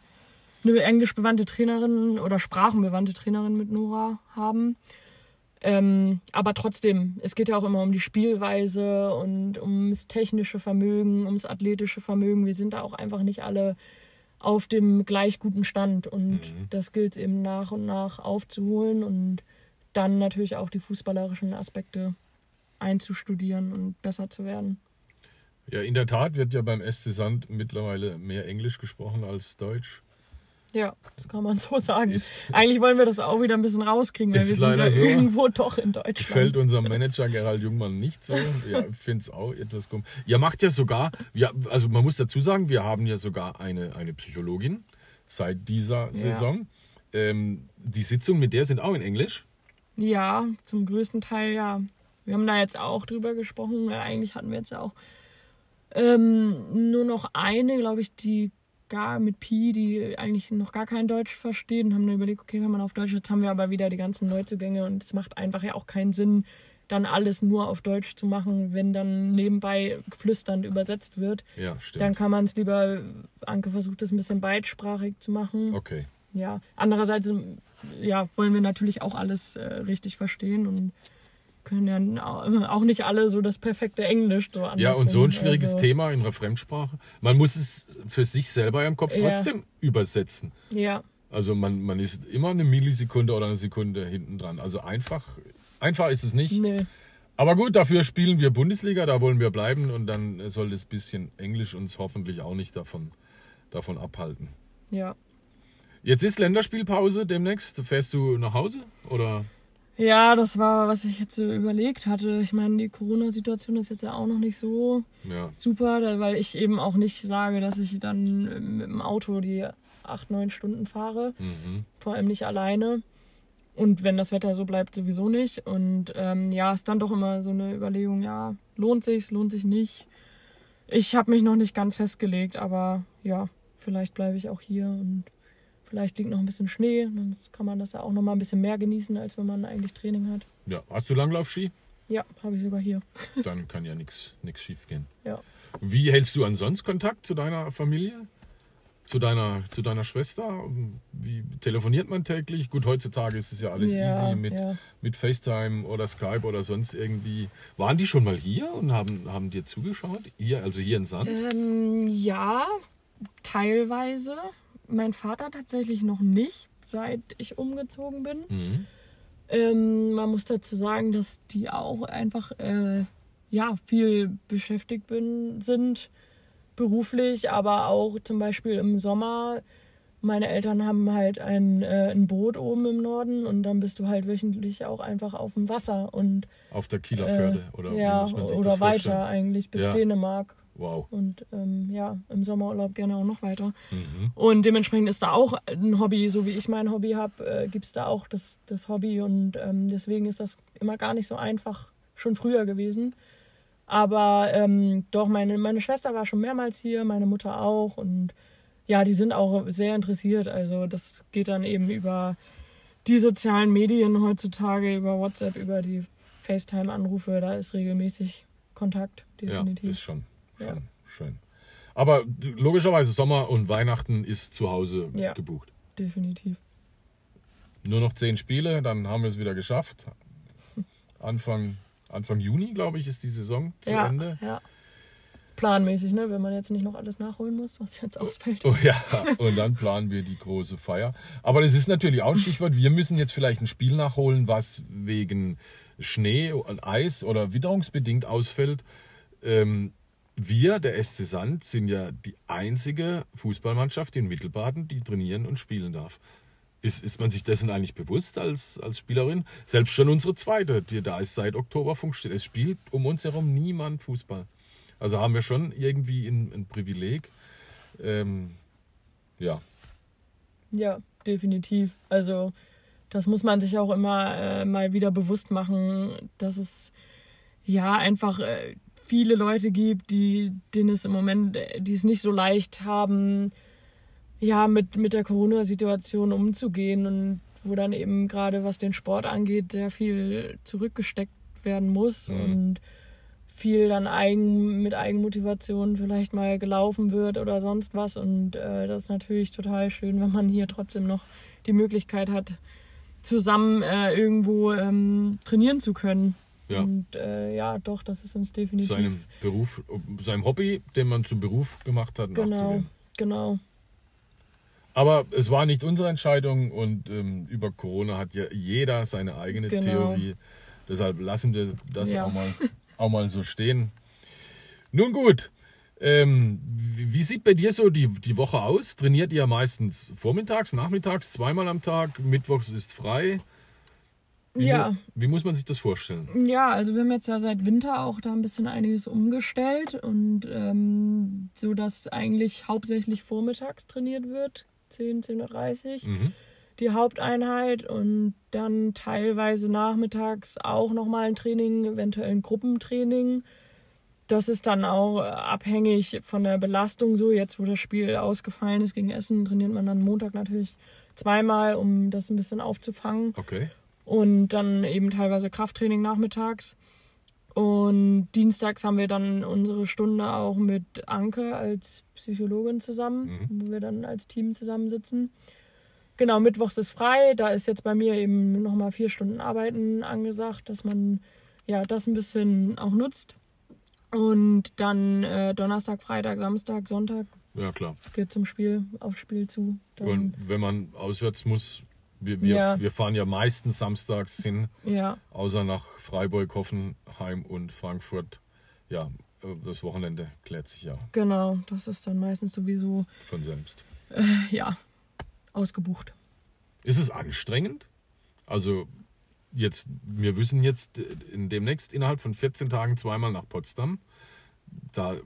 eine englisch bewandte Trainerin oder sprachenbewandte Trainerin mit Nora haben. Ähm, aber trotzdem, es geht ja auch immer um die Spielweise und ums technische Vermögen, ums athletische Vermögen. Wir sind da auch einfach nicht alle auf dem gleich guten Stand und Mhm. das gilt eben nach und nach aufzuholen und dann natürlich auch die fußballerischen Aspekte einzustudieren und besser zu werden. Ja, in der Tat wird ja beim SC Sand mittlerweile mehr Englisch gesprochen als Deutsch. Ja, das kann man so sagen. Ist- Eigentlich wollen wir das auch wieder ein bisschen rauskriegen, weil wir sind ja so. irgendwo doch in Deutschland. Gefällt unserem Manager Gerald Jungmann nicht so. Ja, ich finde es auch etwas komisch. Ihr macht ja sogar, ja, also man muss dazu sagen, wir haben ja sogar eine, eine Psychologin seit dieser Saison. Ähm, die Sitzungen mit der sind auch in Englisch. Ja, zum größten Teil ja. Wir haben da jetzt auch drüber gesprochen. weil Eigentlich hatten wir jetzt ja auch ähm, nur noch eine, glaube ich, die gar mit Pi, die eigentlich noch gar kein Deutsch versteht und haben dann überlegt, okay, kann man auf Deutsch. Jetzt haben wir aber wieder die ganzen Neuzugänge und es macht einfach ja auch keinen Sinn, dann alles nur auf Deutsch zu machen, wenn dann nebenbei flüsternd übersetzt wird. Ja, stimmt. Dann kann man es lieber, Anke versucht es ein bisschen beidsprachig zu machen. Okay. Ja, andererseits ja, wollen wir natürlich auch alles äh, richtig verstehen und können ja au- auch nicht alle so das perfekte Englisch so Ja, und so ein andersrum, schwieriges also, Thema in einer Fremdsprache. Man muss es für sich selber im Kopf Ja. trotzdem übersetzen. Ja, Also man, man ist immer eine Millisekunde oder eine Sekunde hinten dran. Also einfach, einfach ist es nicht. nee, Aber gut, dafür spielen wir Bundesliga, da wollen wir bleiben und dann soll das bisschen Englisch uns hoffentlich auch nicht davon, davon abhalten. ja. Jetzt ist Länderspielpause demnächst. Fährst du nach Hause oder? Ja, das war, was ich jetzt so überlegt hatte. Ich meine, die Corona-Situation ist jetzt ja auch noch nicht so Ja, super, weil ich eben auch nicht sage, dass ich dann mit dem Auto die acht, neun Stunden fahre. mhm. vor allem nicht alleine. Und wenn das Wetter so bleibt, sowieso nicht. Und ähm, ja, ist dann doch immer so eine Überlegung, ja, lohnt sich's, lohnt sich nicht. Ich habe mich noch nicht ganz festgelegt, aber ja, vielleicht bleibe ich auch hier und vielleicht liegt noch ein bisschen Schnee. Dann kann man das ja auch noch mal ein bisschen mehr genießen, als wenn man eigentlich Training hat. ja. Hast du Langlaufski? Ja, habe ich sogar hier. Dann kann ja nichts schief gehen. Ja. Wie hältst du ansonsten Kontakt zu deiner Familie? Zu deiner, zu deiner Schwester? Wie telefoniert man täglich? Gut, heutzutage ist es ja alles Ja, easy mit, ja. mit FaceTime oder Skype oder sonst irgendwie. Waren die schon mal hier und haben, haben dir zugeschaut? Hier, also hier in Sand? Ähm, ja, teilweise. Mein Vater tatsächlich noch nicht, seit ich umgezogen bin. Mhm. Ähm, man muss dazu sagen, dass die auch einfach äh, ja, viel beschäftigt bin, sind, beruflich, aber auch zum Beispiel im Sommer. Meine Eltern haben halt ein, äh, ein Boot oben im Norden und dann bist du halt wöchentlich auch einfach auf dem Wasser und Auf der Kieler äh, Förde oder wie ja, oder weiter vorstellen? eigentlich bis Ja. Dänemark Wow. und ähm, ja, im Sommerurlaub gerne auch noch weiter. Mhm. Und dementsprechend ist da auch ein Hobby, so wie ich mein Hobby habe, äh, gibt es da auch das, das Hobby. Und ähm, deswegen ist das immer gar nicht so einfach, schon früher gewesen. Aber ähm, doch, meine, meine Schwester war schon mehrmals hier, meine Mutter auch. Und ja, die sind auch sehr interessiert. Also das geht dann eben über die sozialen Medien heutzutage, über WhatsApp, über die FaceTime-Anrufe. Da ist regelmäßig Kontakt, Ja, definitiv. ist schon, schon Ja. schön. Aber logischerweise Sommer und Weihnachten ist zu Hause Ja. gebucht. definitiv. Nur noch zehn Spiele, dann haben wir es wieder geschafft. Anfang, Anfang Juni, glaube ich, ist die Saison zu ja, Ende. ja. Planmäßig, ne? wenn man jetzt nicht noch alles nachholen muss, was jetzt ausfällt. Oh ja, und dann planen wir die große Feier. Aber das ist natürlich auch ein Stichwort. Wir müssen jetzt vielleicht ein Spiel nachholen, was wegen Schnee und Eis oder witterungsbedingt ausfällt. Ähm, wir, der SC Sand, sind ja die einzige Fußballmannschaft in Mittelbaden, die trainieren und spielen darf. Ist, ist man sich dessen eigentlich bewusst als, als Spielerin? Selbst schon unsere zweite, die da ist seit Oktober Funk steht. Es spielt um uns herum niemand Fußball. Also haben wir schon irgendwie ein, ein Privileg. Ähm, ja, Ja, definitiv. Also das muss man sich auch immer äh, mal wieder bewusst machen, dass es ja einfach äh, viele Leute gibt, die denen es im Moment, die es nicht so leicht haben, ja, mit, mit der Corona-Situation umzugehen und wo dann eben gerade was den Sport angeht, sehr viel zurückgesteckt werden muss Mhm. und viel dann eigen, mit Eigenmotivation vielleicht mal gelaufen wird oder sonst was. Und äh, das ist natürlich total schön, wenn man hier trotzdem noch die Möglichkeit hat, zusammen äh, irgendwo ähm, trainieren zu können. Ja. Und äh, ja, doch, das ist uns definitiv. seinem Beruf, seinem Hobby, den man zum Beruf gemacht hat, genau, genau. Aber es war nicht unsere Entscheidung und ähm, über Corona hat ja jeder seine eigene Genau. Theorie. Deshalb lassen wir das Ja. auch, mal, auch mal so stehen. Nun gut, Ähm, wie, wie sieht bei dir so die, die Woche aus? Trainiert ihr meistens vormittags, nachmittags, zweimal am Tag? Mittwochs ist frei? Wie, Ja. Wie muss man sich das vorstellen? Ja, also wir haben jetzt ja seit Winter auch da ein bisschen einiges umgestellt und ähm, so, dass eigentlich hauptsächlich vormittags trainiert wird, 10, 10.30 Uhr, Mhm. die Haupteinheit und dann teilweise nachmittags auch nochmal ein Training, eventuell ein Gruppentraining. Das ist dann auch abhängig von der Belastung so. Jetzt, wo das Spiel ausgefallen ist gegen Essen, trainiert man dann Montag natürlich zweimal, um das ein bisschen aufzufangen Okay. Und dann eben teilweise Krafttraining nachmittags. Und dienstags haben wir dann unsere Stunde auch mit Anke als Psychologin zusammen, wo wir dann als Team zusammensitzen. Genau, mittwochs ist frei. Da ist jetzt bei mir eben nochmal vier Stunden Arbeiten angesagt, dass man ja das ein bisschen auch nutzt. Und dann äh, Donnerstag, Freitag, Samstag, Sonntag Ja, klar. geht zum Spiel, aufs Spiel zu. Und wenn man auswärts muss, wir, wir, Ja. wir fahren ja meistens samstags hin, ja, außer nach Freiburg, Hoffenheim und Frankfurt. Ja, äh, das Wochenende klärt sich ja genau. Das ist dann meistens sowieso von selbst. ja, ausgebucht. Ist es anstrengend? Also jetzt, wir wissen jetzt äh, in demnächst innerhalb von 14 Tagen zweimal nach Potsdam. Da,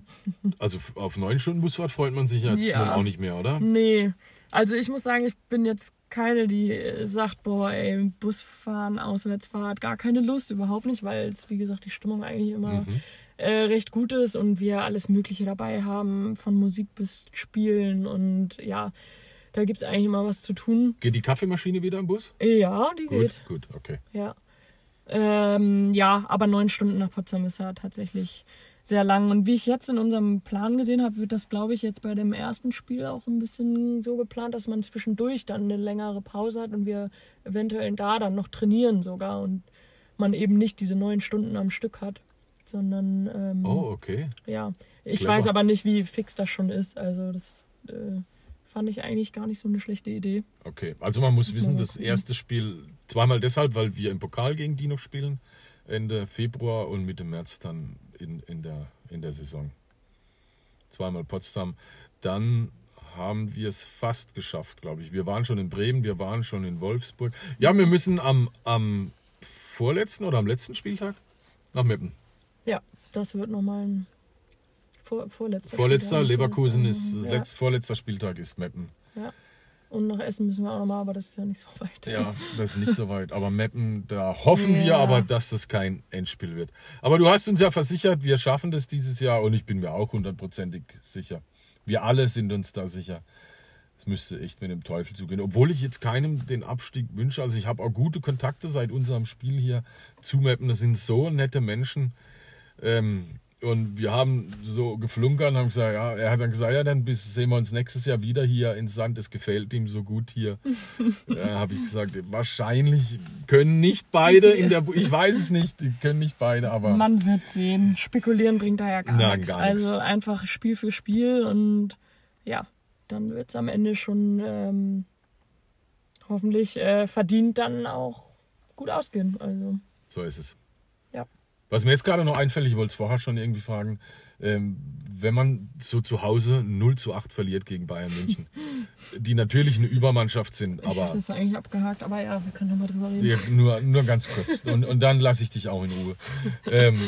also auf neun Stunden Busfahrt freut man sich jetzt Ja. auch nicht mehr, oder? Nee, also ich muss sagen, ich bin jetzt keine, die äh, sagt, boah, ey, Busfahren, Auswärtsfahrt, gar keine Lust, überhaupt nicht, weil es, wie gesagt, die Stimmung eigentlich immer Mhm. äh, recht gut ist und wir alles Mögliche dabei haben, von Musik bis Spielen und ja, da gibt es eigentlich immer was zu tun. Geht die Kaffeemaschine wieder im Bus? Ja, die Gut, geht. gut, okay. Ja. Ähm, ja, aber neun Stunden nach Potsdam ist ja tatsächlich sehr lang. Und wie ich jetzt in unserem Plan gesehen habe, wird das, glaube ich, jetzt bei dem ersten Spiel auch ein bisschen so geplant, dass man zwischendurch dann eine längere Pause hat und wir eventuell da dann noch trainieren sogar und man eben nicht diese neun Stunden am Stück hat, sondern ähm, Oh, okay. ja. Ich Clever. weiß aber nicht, wie fix das schon ist. Also das äh, fand ich eigentlich gar nicht so eine schlechte Idee. Okay, also man muss Muss wissen, das erste Spiel zweimal deshalb, weil wir im Pokal gegen die noch spielen, Ende Februar und Mitte März dann in, in, der, in der Saison. Zweimal Potsdam. Dann haben wir es fast geschafft, glaube ich. Wir waren schon in Bremen, wir waren schon in Wolfsburg. Ja, wir müssen am, am vorletzten oder am letzten Spieltag nach Meppen. Ja, das wird nochmal ein vor, vorletzter Vorletzter, Spieltag, Leverkusen sagen. ist, ja. letzt, vorletzter Spieltag ist Meppen. Und nach Essen müssen wir auch nochmal, aber das ist ja nicht so weit. Ja, das ist nicht so weit. Aber Meppen, da hoffen wir Ja. aber, dass das kein Endspiel wird. Aber du hast uns ja versichert, wir schaffen das dieses Jahr und ich bin mir auch hundertprozentig sicher. Wir alle sind uns da sicher. Es müsste echt mit dem Teufel zugehen. Obwohl ich jetzt keinem den Abstieg wünsche. Also ich habe auch gute Kontakte seit unserem Spiel hier zu Meppen. Das sind so nette Menschen. Ähm, und wir haben so geflunkert und haben gesagt, ja, er hat dann gesagt, ja, dann bis sehen wir uns nächstes Jahr wieder hier in Sand. Es gefällt ihm so gut hier. Da habe ich gesagt, wahrscheinlich können nicht beide in der, ich weiß es nicht, die können nicht beide, aber Man wird sehen. Spekulieren bringt da ja gar Nein, nichts. gar nichts. Also einfach Spiel für Spiel und ja, dann wird es am Ende schon ähm, hoffentlich äh, verdient dann auch gut ausgehen. Also so ist es. Ja. Was mir jetzt gerade noch einfällt, ich wollte es vorher schon irgendwie fragen, ähm, wenn man so zu Hause 0 zu 8 verliert gegen Bayern München, die natürlich eine Übermannschaft sind, ich aber es eigentlich abgehakt, aber ja, wir können nochmal drüber reden. Ja, nur, nur ganz kurz. Und, und dann lasse ich dich auch in Ruhe. Ähm,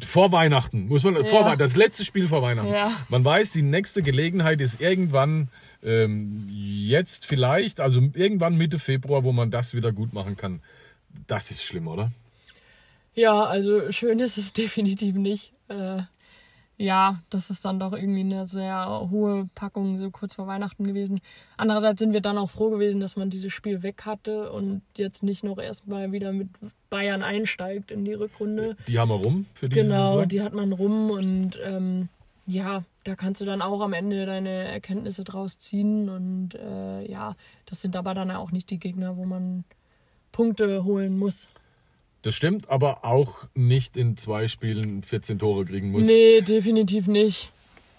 vor Weihnachten, muss man, vor, Wei- das letzte Spiel vor Weihnachten. Ja. Man weiß, die nächste Gelegenheit ist irgendwann ähm, jetzt vielleicht, also irgendwann Mitte Februar, wo man das wieder gut machen kann. Das ist schlimm, oder? Ja, also schön ist es definitiv nicht. Äh, ja, das ist dann doch irgendwie eine sehr hohe Packung so kurz vor Weihnachten gewesen. Andererseits sind wir dann auch froh gewesen, dass man dieses Spiel weg hatte und jetzt nicht noch erstmal wieder mit Bayern einsteigt in die Rückrunde. Die haben wir rum für diese Genau, Saison. die hat man rum und ähm, ja, da kannst du dann auch am Ende deine Erkenntnisse draus ziehen und äh, ja, das sind aber dann auch nicht die Gegner, wo man Punkte holen muss. Das stimmt, aber auch nicht in zwei Spielen 14 Tore kriegen muss. Nee, definitiv nicht.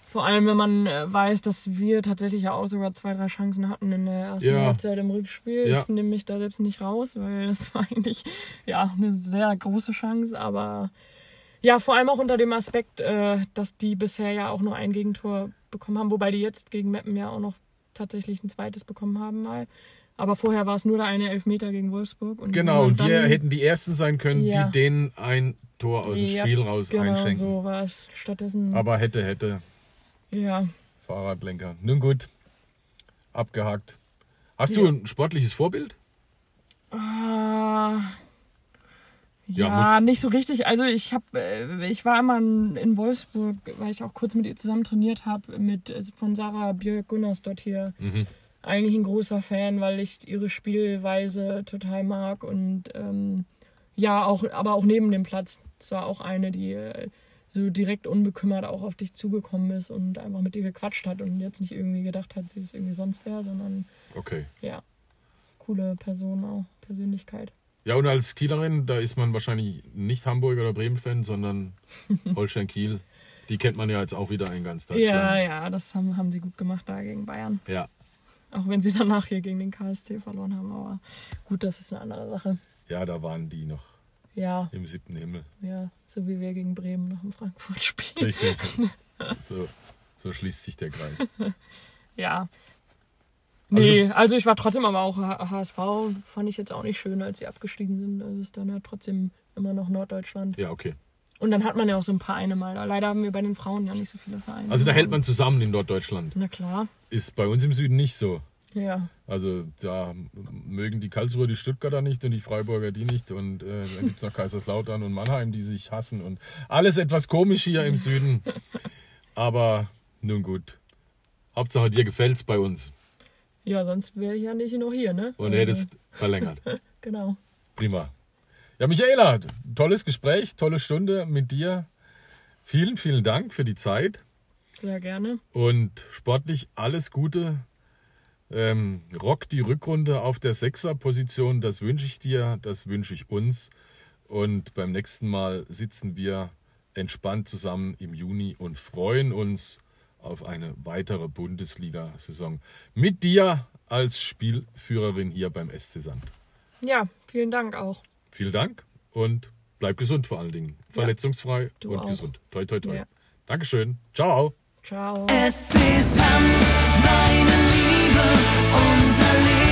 Vor allem, wenn man äh, weiß, dass wir tatsächlich ja auch sogar zwei, drei Chancen hatten in der ersten Ja. Halbzeit im Rückspiel. Ja. Ich nehme mich da selbst nicht raus, weil das war eigentlich ja eine sehr große Chance. Aber Ja, vor allem auch unter dem Aspekt, äh, dass die bisher ja auch nur ein Gegentor bekommen haben, wobei die jetzt gegen Meppen ja auch noch tatsächlich ein zweites bekommen haben mal. Aber vorher war es nur der eine Elfmeter gegen Wolfsburg. Und Genau, und wir hätten die Ersten sein können, Ja. die denen ein Tor aus dem Ja, Spiel raus genau, einschenken. so war es. Stattdessen, Aber hätte, hätte, ja. Fahrradlenker. Nun gut, abgehakt. Hast Ja. du ein sportliches Vorbild? Ah, Ja, nicht so richtig. Also ich habe, äh, ich war immer in Wolfsburg, weil ich auch kurz mit ihr zusammen trainiert habe, mit äh, von Sarah Björk Gunners dort hier. Mhm. Eigentlich ein großer Fan, weil ich ihre Spielweise total mag und ähm, ja auch, aber auch neben dem Platz. Es war auch eine, die äh, so direkt unbekümmert auch auf dich zugekommen ist und einfach mit dir gequatscht hat und jetzt nicht irgendwie gedacht hat, sie ist irgendwie sonst wer, sondern Okay. ja, coole Person auch, Persönlichkeit. Ja, und als Kielerin, da ist man wahrscheinlich nicht Hamburg oder Bremen-Fan, sondern Holstein-Kiel. Die kennt man ja jetzt auch wieder in ganz Deutschland. Ja, ja, das haben, haben sie gut gemacht da gegen Bayern. ja. Auch wenn sie danach hier gegen den KSC verloren haben. Aber gut, das ist eine andere Sache. Ja, da waren die noch Ja, im siebten Himmel. ja, so wie wir gegen Bremen noch im Frankfurt-Spiel. Richtig. so, so schließt sich der Kreis. Ja. Nee, also ich war trotzdem aber auch HSV, fand ich jetzt auch nicht schön, als sie abgestiegen sind. Also ist dann ja trotzdem immer noch Norddeutschland. Ja, okay. Und dann hat man ja auch so ein paar eine mal. Leider haben wir bei den Frauen ja nicht so viele Vereine. Also da hält man zusammen in Norddeutschland. Na klar. Ist bei uns im Süden nicht so. Ja. Also da mögen die Karlsruher die Stuttgarter nicht und die Freiburger die nicht. Und äh, dann gibt es noch Kaiserslautern und Mannheim, die sich hassen. Und alles etwas komisch hier im Süden. Aber nun gut. Hauptsache dir gefällt's bei uns. Ja, sonst wäre ich ja nicht noch hier, ne? Und hättest verlängert. Genau. Prima. Ja, Michaela, tolles Gespräch, tolle Stunde mit dir. Vielen, vielen Dank für die Zeit Sehr gerne. und sportlich alles Gute. Ähm, rock die Rückrunde auf der Sechser-Position, das wünsche ich dir, das wünsche ich uns. Und beim nächsten Mal sitzen wir entspannt zusammen im Juni und freuen uns auf eine weitere Bundesliga-Saison mit dir als Spielführerin hier beim SC Sand. Ja, vielen Dank auch. Vielen Dank und bleib gesund vor allen Dingen. Verletzungsfrei du und auch. gesund. Toi, toi, toi. Ja. Dankeschön. Ciao. Ciao. Es ist Hand, meine Liebe, unser Leben.